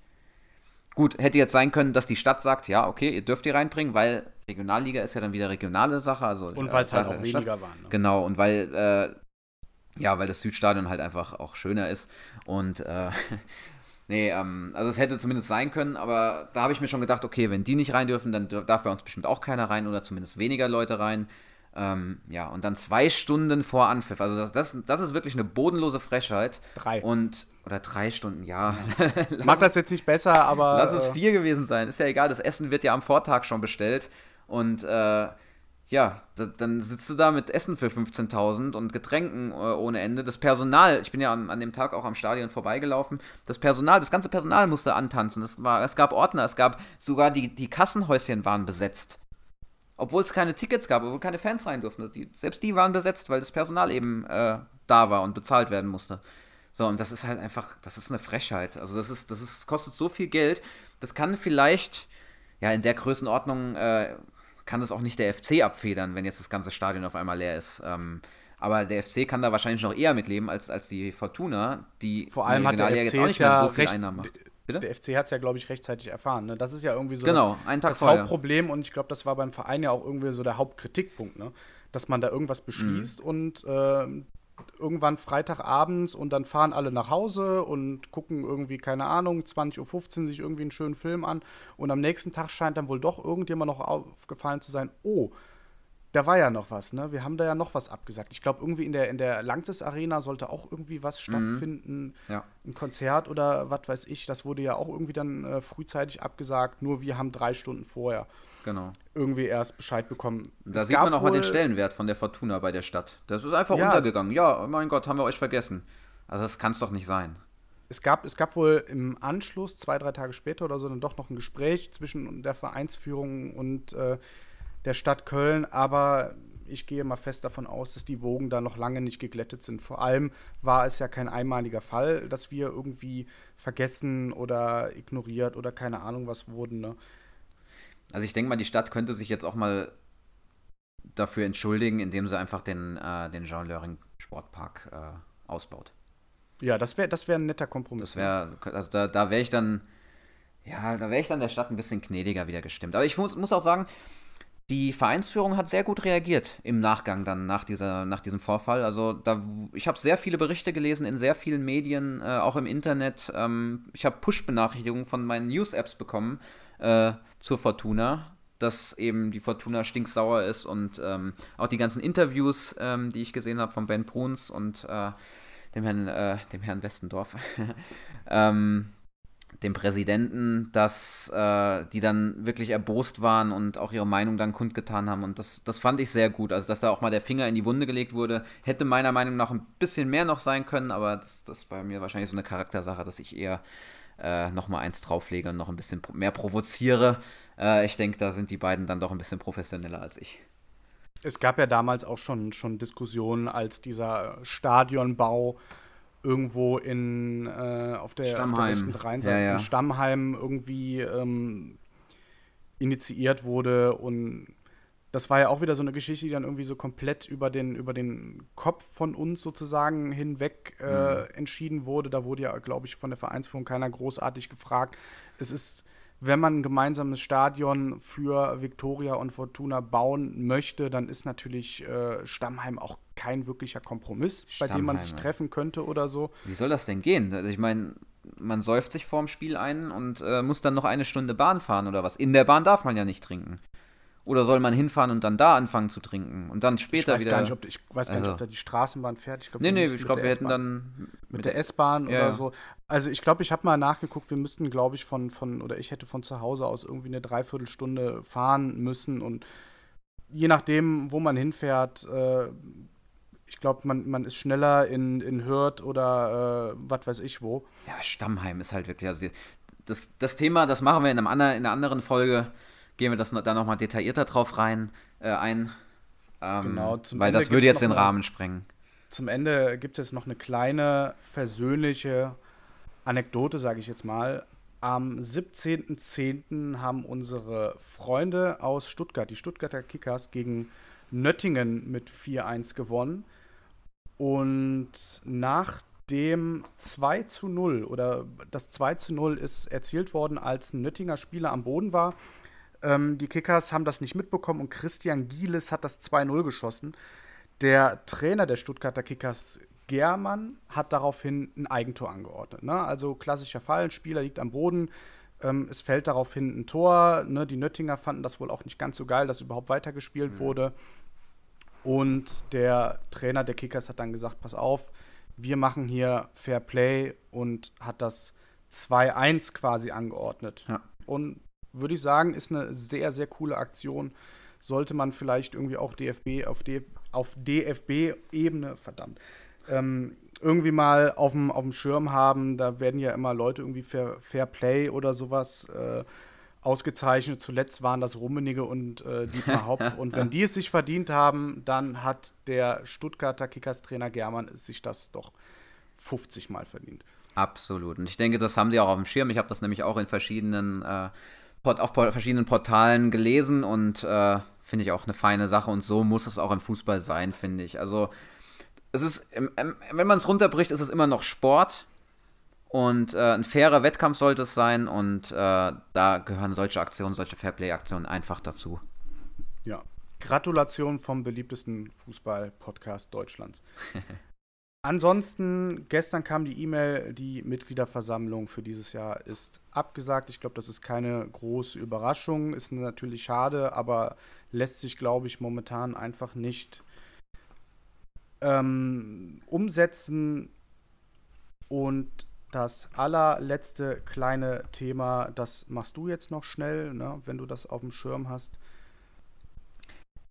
Gut, hätte jetzt sein können, dass die Stadt sagt, ja, okay, ihr dürft die reinbringen, weil Regionalliga ist ja dann wieder regionale Sache. Also, und weil es halt auch weniger waren. Ne? Genau, und weil, äh, ja, weil das Südstadion halt einfach auch schöner ist. Und äh, [laughs] Nee, ähm, also es hätte zumindest sein können, aber da habe ich mir schon gedacht, okay, wenn die nicht rein dürfen, dann darf bei uns bestimmt auch keiner rein oder zumindest weniger Leute rein. Ähm, ja, und dann zwei Stunden vor Anpfiff. Also das, das, das ist wirklich eine bodenlose Frechheit. Drei. Und, oder drei Stunden, ja. [laughs] Macht das jetzt nicht besser, aber. Lass es äh, vier gewesen sein. Ist ja egal, das Essen wird ja am Vortag schon bestellt. Und äh, ja, da, dann sitzt du da mit Essen für 15.000 und Getränken äh, ohne Ende. Das Personal, ich bin ja an, an, dem Tag auch am Stadion vorbeigelaufen, das Personal, das ganze Personal musste antanzen. Es, war, es gab Ordner, es gab sogar die, die Kassenhäuschen waren besetzt. Obwohl es keine Tickets gab, obwohl keine Fans rein durften. Die, selbst die waren besetzt, weil das Personal eben äh, da war und bezahlt werden musste. So, und das ist halt einfach, das ist eine Frechheit. Also das ist, das ist, kostet so viel Geld. Das kann vielleicht, ja, in der Größenordnung, äh, kann das auch nicht der FC abfedern, wenn jetzt das ganze Stadion auf einmal leer ist. Ähm, aber der FC kann da wahrscheinlich noch eher mitleben als, als die Fortuna, die vor allem hat der FC jetzt auch nicht mehr so viel recht, Einnahmen macht. Bitte? Der FC hat es ja, glaube ich, rechtzeitig erfahren. Ne? Das ist ja irgendwie so genau, das, das Hauptproblem und ich glaube, das war beim Verein ja auch irgendwie so der Hauptkritikpunkt, ne? dass man da irgendwas beschließt mhm. und äh, irgendwann Freitagabends und dann fahren alle nach Hause und gucken irgendwie, keine Ahnung, 20.15 Uhr sich irgendwie einen schönen Film an. Und am nächsten Tag scheint dann wohl doch irgendjemand noch aufgefallen zu sein, oh, da war ja noch was, ne? Wir haben da ja noch was abgesagt. Ich glaube, irgendwie in der, in der Langtes Arena sollte auch irgendwie was mhm. stattfinden. Ja. Ein Konzert oder was weiß ich. Das wurde ja auch irgendwie dann äh, frühzeitig abgesagt. Nur wir haben drei Stunden vorher genau. irgendwie erst Bescheid bekommen. Da es sieht man auch mal den Stellenwert von der Fortuna bei der Stadt. Das ist einfach ja, untergegangen. Ja, mein Gott, haben wir euch vergessen. Also das kann es doch nicht sein. Es gab, es gab wohl im Anschluss, zwei, drei Tage später oder so, dann doch noch ein Gespräch zwischen der Vereinsführung und äh, der Stadt Köln, aber ich gehe mal fest davon aus, dass die Wogen da noch lange nicht geglättet sind. Vor allem war es ja kein einmaliger Fall, dass wir irgendwie vergessen oder ignoriert oder keine Ahnung was wurden. Ne? Also ich denke mal, die Stadt könnte sich jetzt auch mal dafür entschuldigen, indem sie einfach den, äh, den Jean Löring Sportpark äh, ausbaut. Ja, das wäre das wär ein netter Kompromiss. Das wäre, also da, da wäre ich dann, ja, da wäre ich dann der Stadt ein bisschen gnädiger wieder gestimmt. Aber ich muss, muss auch sagen, die Vereinsführung hat sehr gut reagiert im Nachgang dann nach, dieser, nach diesem Vorfall. Also da, ich habe sehr viele Berichte gelesen in sehr vielen Medien, äh, auch im Internet. Ähm, ich habe Push-Benachrichtigungen von meinen News-Apps bekommen, äh, zur Fortuna, dass eben die Fortuna stinksauer ist und ähm, auch die ganzen Interviews, ähm, die ich gesehen habe von Ben Bruns und äh, dem Herrn, äh, dem Herrn Westendorf, [laughs] ähm, dem Präsidenten, dass äh, die dann wirklich erbost waren und auch ihre Meinung dann kundgetan haben. Und das, das fand ich sehr gut. Also, dass da auch mal der Finger in die Wunde gelegt wurde, hätte meiner Meinung nach ein bisschen mehr noch sein können, aber das, das ist bei mir wahrscheinlich so eine Charaktersache, dass ich eher äh, nochmal eins drauflege und noch ein bisschen mehr provoziere. Äh, ich denke, da sind die beiden dann doch ein bisschen professioneller als ich. Es gab ja damals auch schon, schon Diskussionen, als dieser Stadionbau irgendwo in äh, auf der, Stammheim. Auf der ja, ja. in Stammheim irgendwie ähm, initiiert wurde und das war ja auch wieder so eine Geschichte, die dann irgendwie so komplett über den, über den Kopf von uns sozusagen hinweg äh, mhm. entschieden wurde. Da wurde ja, glaube ich, von der Vereinsführung keiner großartig gefragt. Es ist, wenn man ein gemeinsames Stadion für Viktoria und Fortuna bauen möchte, dann ist natürlich äh, Stammheim auch kein wirklicher Kompromiss, Stammheim bei dem man sich treffen könnte oder so. Wie soll das denn gehen? Also ich meine, man säuft sich vorm Spiel ein und äh, muss dann noch eine Stunde Bahn fahren oder was. In der Bahn darf man ja nicht trinken. Oder soll man hinfahren und dann da anfangen zu trinken und dann später ich wieder? Gar nicht, ob, ich weiß gar also, nicht, ob da die Straßenbahn fährt. Ich glaub, nee, nee, ich glaube, wir hätten dann mit, der S-Bahn ja. oder so. Also ich glaube, ich habe mal nachgeguckt, wir müssten, glaube ich, von, von, oder ich hätte von zu Hause aus irgendwie eine Dreiviertelstunde fahren müssen und je nachdem, wo man hinfährt, äh, ich glaube, man, man ist schneller in, in Hürth oder äh, was weiß ich wo. Ja, Stammheim ist halt wirklich. Also das, das Thema, das machen wir in, einem anderen, in einer anderen Folge, gehen wir das da nochmal detaillierter drauf rein, äh, ein. Ähm, genau, weil Ende das würde jetzt den Rahmen sprengen. Zum Ende gibt es noch eine kleine versöhnliche Anekdote, sage ich jetzt mal. Am 17.10. haben unsere Freunde aus Stuttgart, die Stuttgarter Kickers, gegen Nöttingen mit 4-1 gewonnen. Und nach dem 2 zu 0 oder das 2 zu 0 ist erzielt worden, als ein Nöttinger Spieler am Boden war. Ähm, die Kickers haben das nicht mitbekommen und Christian Gieles hat das 2-0 geschossen. Der Trainer der Stuttgarter Kickers, Germann, hat daraufhin ein Eigentor angeordnet. Ne? Also klassischer Fall, ein Spieler liegt am Boden, ähm, es fällt daraufhin ein Tor. Ne? Die Nöttinger fanden das wohl auch nicht ganz so geil, dass überhaupt weitergespielt mhm. wurde. Und der Trainer der Kickers hat dann gesagt: Pass auf, wir machen hier Fair Play und hat das 2-1 quasi angeordnet. Ja. Und würde ich sagen, ist eine sehr, sehr coole Aktion. Sollte man vielleicht irgendwie auch DFB auf, auf DFB-Ebene, verdammt, ähm, irgendwie mal auf dem Schirm haben. Da werden ja immer Leute irgendwie Fair, Fair Play oder sowas äh, ausgezeichnet. Zuletzt waren das Rummenige und äh, Dietmar Hopp. [laughs] und wenn die es sich verdient haben, dann hat der Stuttgarter Kickers-Trainer Germann sich das doch 50 Mal verdient. Absolut. Und ich denke, das haben sie auch auf dem Schirm. Ich habe das nämlich auch in verschiedenen, äh, auf verschiedenen Portalen gelesen und äh, finde ich auch eine feine Sache. Und so muss es auch im Fußball sein, finde ich. Also es ist, wenn man es runterbricht, ist es immer noch Sport. Und äh, ein fairer Wettkampf sollte es sein und äh, da gehören solche Aktionen, solche Fairplay-Aktionen einfach dazu. Ja. Gratulation vom beliebtesten Fußball-Podcast Deutschlands. [laughs] Ansonsten, gestern kam die E-Mail, die Mitgliederversammlung für dieses Jahr ist abgesagt. Ich glaube, das ist keine große Überraschung, ist natürlich schade, aber lässt sich, glaube ich, momentan einfach nicht ähm, umsetzen. Und das allerletzte kleine Thema, das machst du jetzt noch schnell, ne, wenn du das auf dem Schirm hast.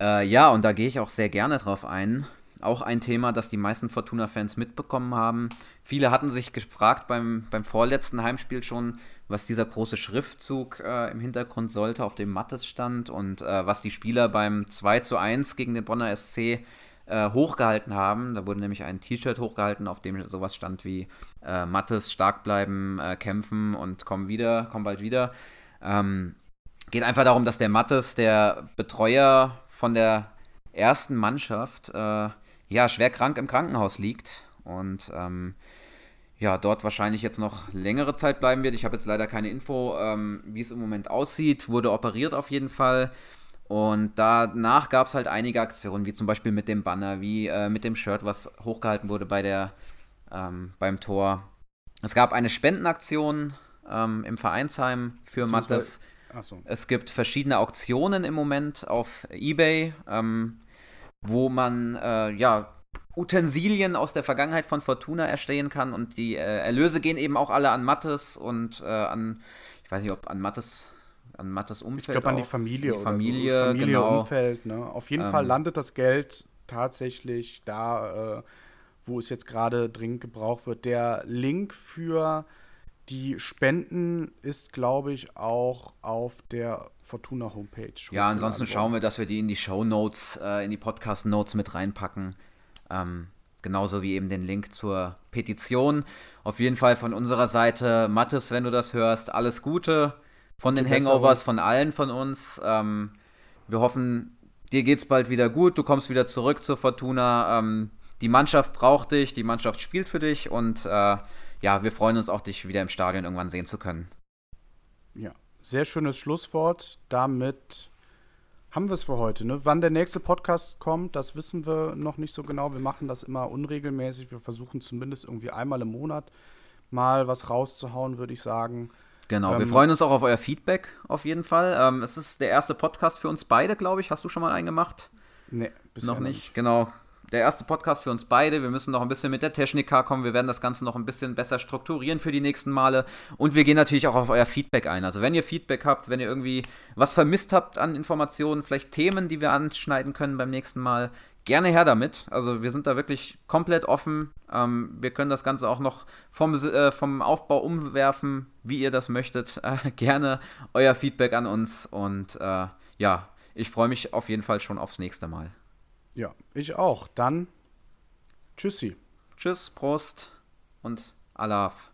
Äh, ja, und da gehe ich auch sehr gerne drauf ein. Auch ein Thema, das die meisten Fortuna-Fans mitbekommen haben. Viele hatten sich gefragt beim, beim vorletzten Heimspiel schon, was dieser große Schriftzug äh, im Hintergrund sollte, auf dem Mattes stand und äh, was die Spieler beim 2 zu 1 gegen den Bonner SC äh, hochgehalten haben. Da wurde nämlich ein T-Shirt hochgehalten, auf dem sowas stand wie äh, Mattes, stark bleiben, äh, kämpfen und komm wieder, komm bald wieder. Ähm, geht einfach darum, dass der Mattes, der Betreuer von der ersten Mannschaft, äh, ja, schwer krank im Krankenhaus liegt und ähm, ja, dort wahrscheinlich jetzt noch längere Zeit bleiben wird. Ich habe jetzt leider keine Info, ähm, wie es im Moment aussieht. Wurde operiert auf jeden Fall. Und danach gab es halt einige Aktionen, wie zum Beispiel mit dem Banner, wie äh, mit dem Shirt, was hochgehalten wurde bei der, ähm, beim Tor. Es gab eine Spendenaktion ähm, im Vereinsheim für Mattes. So. Es gibt verschiedene Auktionen im Moment auf Ebay, ähm, wo man äh, ja Utensilien aus der Vergangenheit von Fortuna erstehen kann und die äh, Erlöse gehen eben auch alle an Mattes und äh, an, ich weiß nicht, ob an Mattes an Mattes Umfeld. Ich glaube an die Familie. Die Familie, so. Familie genau. Umfeld. Ne? Auf jeden ähm, Fall landet das Geld tatsächlich da, äh, wo es jetzt gerade dringend gebraucht wird. Der Link für die Spenden ist, glaube ich, auch auf der Fortuna Homepage. Ja, ansonsten schauen wir, dass wir die in die Show Notes, äh, in die Podcast Notes mit reinpacken. Ähm, genauso wie eben den Link zur Petition. Auf jeden Fall von unserer Seite, Mattes, wenn du das hörst, alles Gute von den Hangovers von allen von uns. Ähm, wir hoffen, dir geht's bald wieder gut, du kommst wieder zurück zur Fortuna. Ähm, die Mannschaft braucht dich, die Mannschaft spielt für dich und äh, ja, wir freuen uns auch, dich wieder im Stadion irgendwann sehen zu können. Ja, sehr schönes Schlusswort. Damit haben wir es für heute. Ne? Wann der nächste Podcast kommt, das wissen wir noch nicht so genau. Wir machen das immer unregelmäßig. Wir versuchen zumindest irgendwie einmal im Monat mal was rauszuhauen, würde ich sagen. Genau, ähm, wir freuen uns auch auf euer Feedback auf jeden Fall. Ähm, es ist der erste Podcast für uns beide, glaube ich. Hast du schon mal einen gemacht? Nee, bisher noch nicht. nicht. Genau der erste Podcast für uns beide. Wir müssen noch ein bisschen mit der Technik kommen. Wir werden das Ganze noch ein bisschen besser strukturieren für die nächsten Male. Und wir gehen natürlich auch auf euer Feedback ein. Also wenn ihr Feedback habt, wenn ihr irgendwie was vermisst habt an Informationen, vielleicht Themen, die wir anschneiden können beim nächsten Mal, gerne her damit. Also wir sind da wirklich komplett offen. Ähm, wir können das Ganze auch noch vom, äh, vom Aufbau umwerfen, wie ihr das möchtet. [laughs] Äh, gerne euer Feedback an uns. Und äh, ja, ich freue mich auf jeden Fall schon aufs nächste Mal. Ja, ich auch. Dann tschüssi. Tschüss, Prost und Alaf.